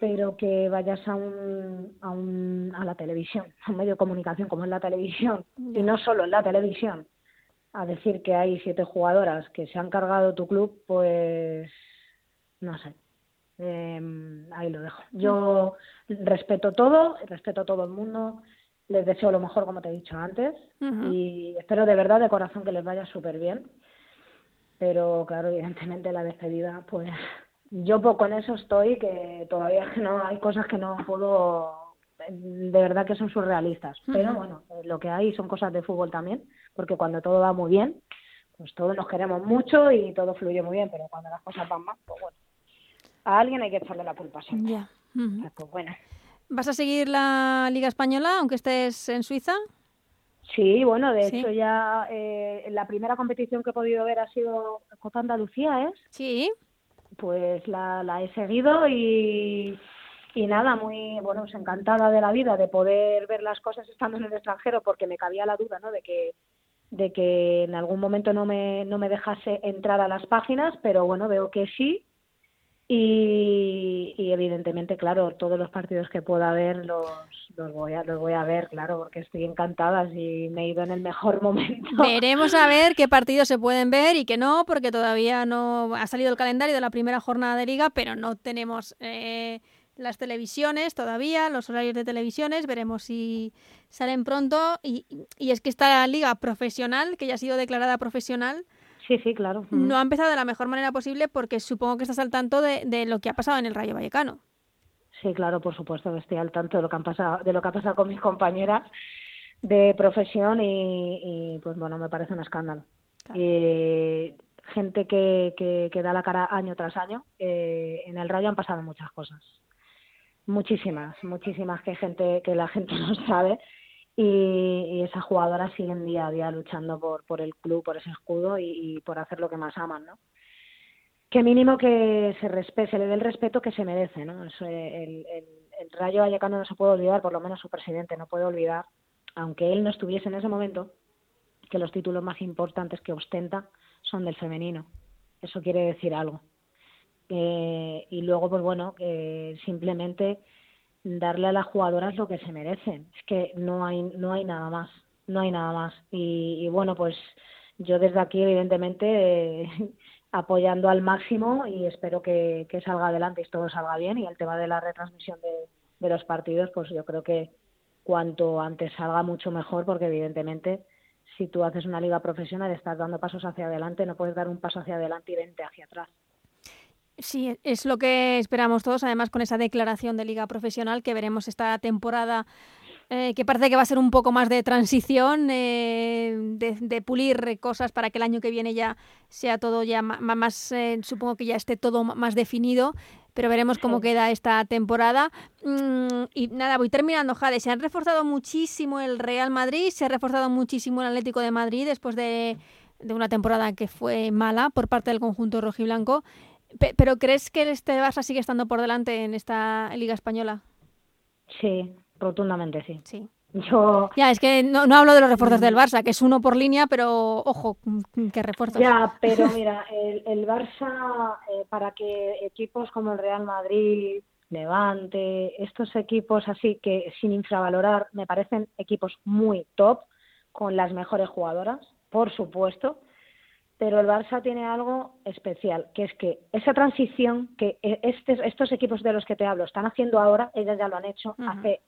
pero que vayas a, un, a, un, a la televisión, a [laughs] un medio de comunicación como es la televisión, y no solo en la televisión, a decir que hay siete jugadoras que se han cargado tu club, pues no sé. Eh, ahí lo dejo. Yo respeto todo, respeto a todo el mundo, les deseo lo mejor, como te he dicho antes, uh -huh. y espero de verdad, de corazón, que les vaya súper bien. Pero claro, evidentemente la despedida, pues yo poco en eso estoy, que todavía [laughs] no hay cosas que no puedo, de verdad que son surrealistas. Uh -huh. Pero bueno, lo que hay son cosas de fútbol también, porque cuando todo va muy bien, pues todos nos queremos mucho y todo fluye muy bien, pero cuando las cosas van mal, pues bueno, a alguien hay que echarle la culpa siempre. Yeah. Uh -huh. Pues bueno. ¿Vas a seguir la Liga Española, aunque estés en Suiza? Sí, bueno, de sí. hecho ya eh, la primera competición que he podido ver ha sido Copa Andalucía, ¿es? Sí pues la, la he seguido y, nada, muy, bueno, pues encantada de la vida de poder ver las cosas estando en el extranjero porque me cabía la duda, ¿no? De que de que en algún momento no me, no me dejase entrar a las páginas, pero bueno, veo que sí. Y, y evidentemente, claro, todos los partidos que pueda ver los, los, voy a, los voy a ver, claro, porque estoy encantada y me he ido en el mejor [laughs] momento. Veremos a ver qué partidos se pueden ver y qué no, porque todavía no ha salido el calendario de la primera jornada de liga, pero no tenemos eh, las televisiones todavía, los horarios de televisiones, veremos si salen pronto. Y, y es que esta liga profesional, que ya ha sido declarada profesional, Sí, sí, claro. No ha empezado de la mejor manera posible porque supongo que estás al tanto de, de, lo que ha pasado en el Rayo Vallecano. Sí, claro, por supuesto que estoy al tanto de lo que han pasado, de lo que ha pasado con mis compañeras de profesión y, y pues bueno, me parece un escándalo. Claro. Y gente que, que, que, da la cara año tras año, eh, en el Rayo han pasado muchas cosas. Muchísimas, muchísimas que gente que la gente [laughs] no sabe y, esas jugadoras siguen día a día luchando por, por el club, por ese escudo y, por hacer lo que más aman, ¿no? que mínimo que se respete, se le dé el respeto que se merece, ¿no? el, el, el, Rayo Vallecano no se puede olvidar, por lo menos su presidente no puede olvidar, aunque él no estuviese en ese momento, que los títulos más importantes que ostenta son del femenino. Eso quiere decir algo. Eh, y luego, pues bueno, eh, simplemente darle a las jugadoras lo que se merecen. Es que no hay, no hay nada más, no hay nada más. Y, bueno, pues yo desde aquí, evidentemente, [laughs] apoyando al máximo y espero que, salga adelante y todo salga bien. Y el tema de la retransmisión de, de, los partidos, pues yo creo que cuanto antes salga mucho mejor, porque evidentemente si tú haces una liga profesional estás dando pasos hacia adelante, no puedes dar un paso hacia adelante y vente hacia atrás. Sí, es lo que esperamos todos, además con esa declaración de liga profesional que veremos esta temporada eh, que parece que va a ser un poco más de transición, eh, de, de, pulir cosas para que el año que viene ya sea todo ya más, más eh, supongo que ya esté todo más definido, pero veremos cómo queda esta temporada. Mm, y nada, voy terminando, Jade. Se han reforzado muchísimo el Real Madrid, se ha reforzado muchísimo el Atlético de Madrid después de, de una temporada que fue mala por parte del conjunto rojiblanco. ¿Pero crees que este Barça sigue estando por delante en esta Liga Española? Sí, rotundamente sí. Sí. Yo... Ya, es que no, no hablo de los refuerzos del Barça, que es uno por línea, pero ojo, qué refuerzos. Ya, pero [laughs] mira, el, el Barça, eh, para que equipos como el Real Madrid, Levante, estos equipos así que sin infravalorar, me parecen equipos muy top, con las mejores jugadoras, por supuesto, pero el Barça tiene algo especial, que es que esa transición que estos, estos equipos de los que te hablo están haciendo ahora, ellas ya lo han hecho uh -huh. hace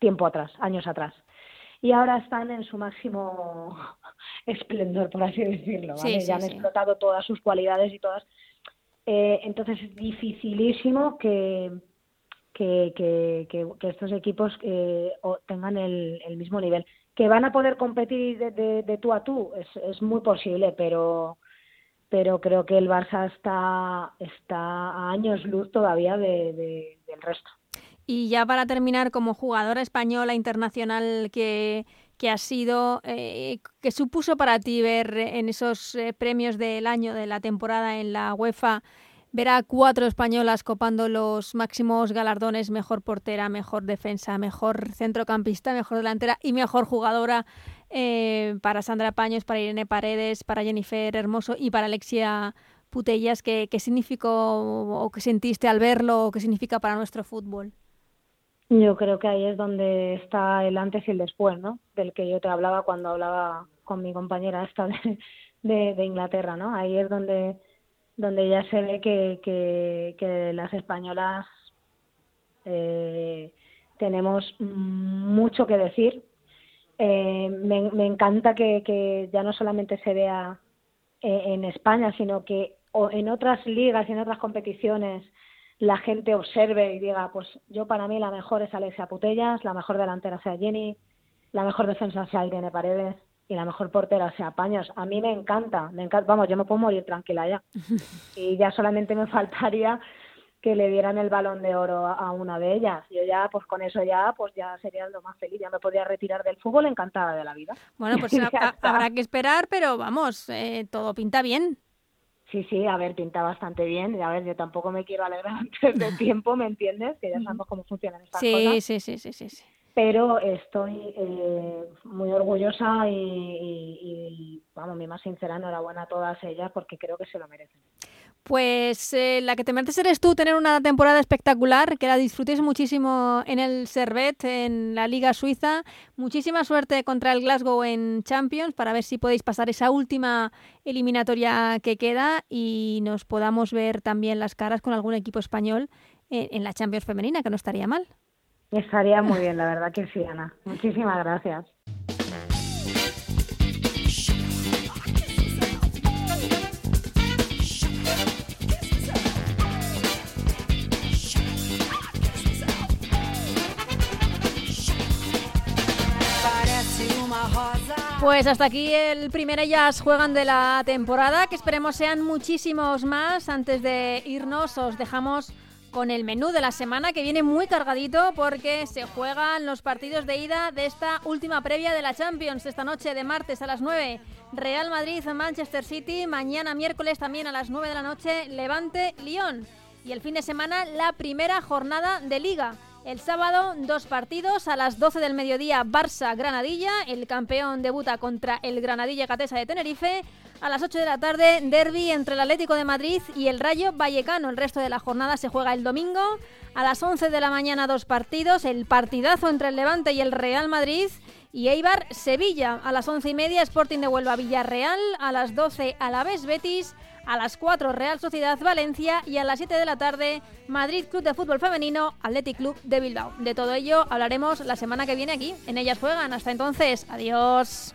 tiempo atrás, años atrás. Y ahora están en su máximo [laughs] esplendor, por así decirlo. ¿vale? Sí, sí, ya han sí. explotado todas sus cualidades y todas. Eh, entonces es dificilísimo que, que, que, que, que estos equipos eh, tengan el, el, mismo nivel. Que van a poder competir de, de, de tú a tú, es, es, muy posible, pero pero creo que el Barça está, está a años luz todavía de, del resto. Y ya para terminar, como jugadora española internacional que, que ha sido, eh, que supuso para ti ver en esos eh, premios del año, de la temporada en la UEFA, ver a cuatro españolas copando los máximos galardones, mejor portera, mejor defensa, mejor centrocampista, mejor delantera y mejor jugadora eh, para Sandra Paños, para Irene Paredes, para Jennifer Hermoso y para Alexia Putellas, ¿qué, qué significó o qué sentiste al verlo o qué significa para nuestro fútbol? Yo creo que ahí es donde está el antes y el después, ¿no? Del que yo te hablaba cuando hablaba con mi compañera esta de, de, Inglaterra, ¿no? Ahí es donde, donde ya se ve que, que, las españolas eh, tenemos mucho que decir. Eh, me, encanta que, que, ya no solamente se vea eh, en España, sino que en otras ligas y en otras competiciones la gente observe y diga, pues yo para mí la mejor es Alexia Putellas, la mejor delantera sea Jenny, la mejor defensa sea Irene Paredes y la mejor portera sea Paños. A mí me encanta, me encanta, vamos, yo me puedo morir tranquila ya. [laughs] Y ya solamente me faltaría que le dieran el balón de oro a una de ellas. Yo ya, pues con eso ya, pues ya sería lo más feliz. Ya me podría retirar del fútbol encantada de la vida. Bueno, pues [laughs] habrá que esperar, pero vamos, eh, todo pinta bien. Sí, sí, a ver, pinta bastante bien. Y a ver, yo tampoco me quiero alegrar [laughs] antes del tiempo, ¿me entiendes? Que ya sabemos cómo funcionan estas cosas. Sí, sí, sí, sí, sí. Pero estoy eh, muy orgullosa y, vamos, mi más sincera enhorabuena a todas ellas porque creo que se lo merecen. Pues eh, la que te mereces eres tú, tener una temporada espectacular, que la disfrutes muchísimo en el Servet, en la Liga Suiza. Muchísima suerte contra el Glasgow en Champions para ver si podéis pasar esa última eliminatoria que queda y nos podamos ver también las caras con algún equipo español eh, en la Champions femenina, que no estaría mal. Estaría muy bien, la verdad que sí, Ana. Muchísimas gracias. Pues hasta aquí el primer Ellas Juegan de la temporada, que esperemos sean muchísimos más. Antes de irnos, os dejamos con el menú de la semana que viene muy cargadito porque se juegan los partidos de ida de esta última previa de la Champions esta noche de martes a las 9. Real Madrid, Manchester City, mañana miércoles también a las 9 de la noche, Levante, Lyon. Y el fin de semana la primera jornada de liga. El sábado, dos partidos. A las 12 del mediodía, Barça-Granadilla. El campeón debuta contra el Granadilla Catesa de Tenerife. A las 8 de la tarde, derby entre el Atlético de Madrid y el Rayo Vallecano. El resto de la jornada se juega el domingo. A las 11 de la mañana, dos partidos. El partidazo entre el Levante y el Real Madrid. Y Eibar, Sevilla. A las 11 y media, Sporting de Huelva, Villarreal. A las 12, Alavés, Betis a las 4 Real Sociedad Valencia y a las 7 de la tarde Madrid Club de Fútbol Femenino Athletic Club de Bilbao. De todo ello hablaremos la semana que viene aquí. En ellas juegan. Hasta entonces, adiós.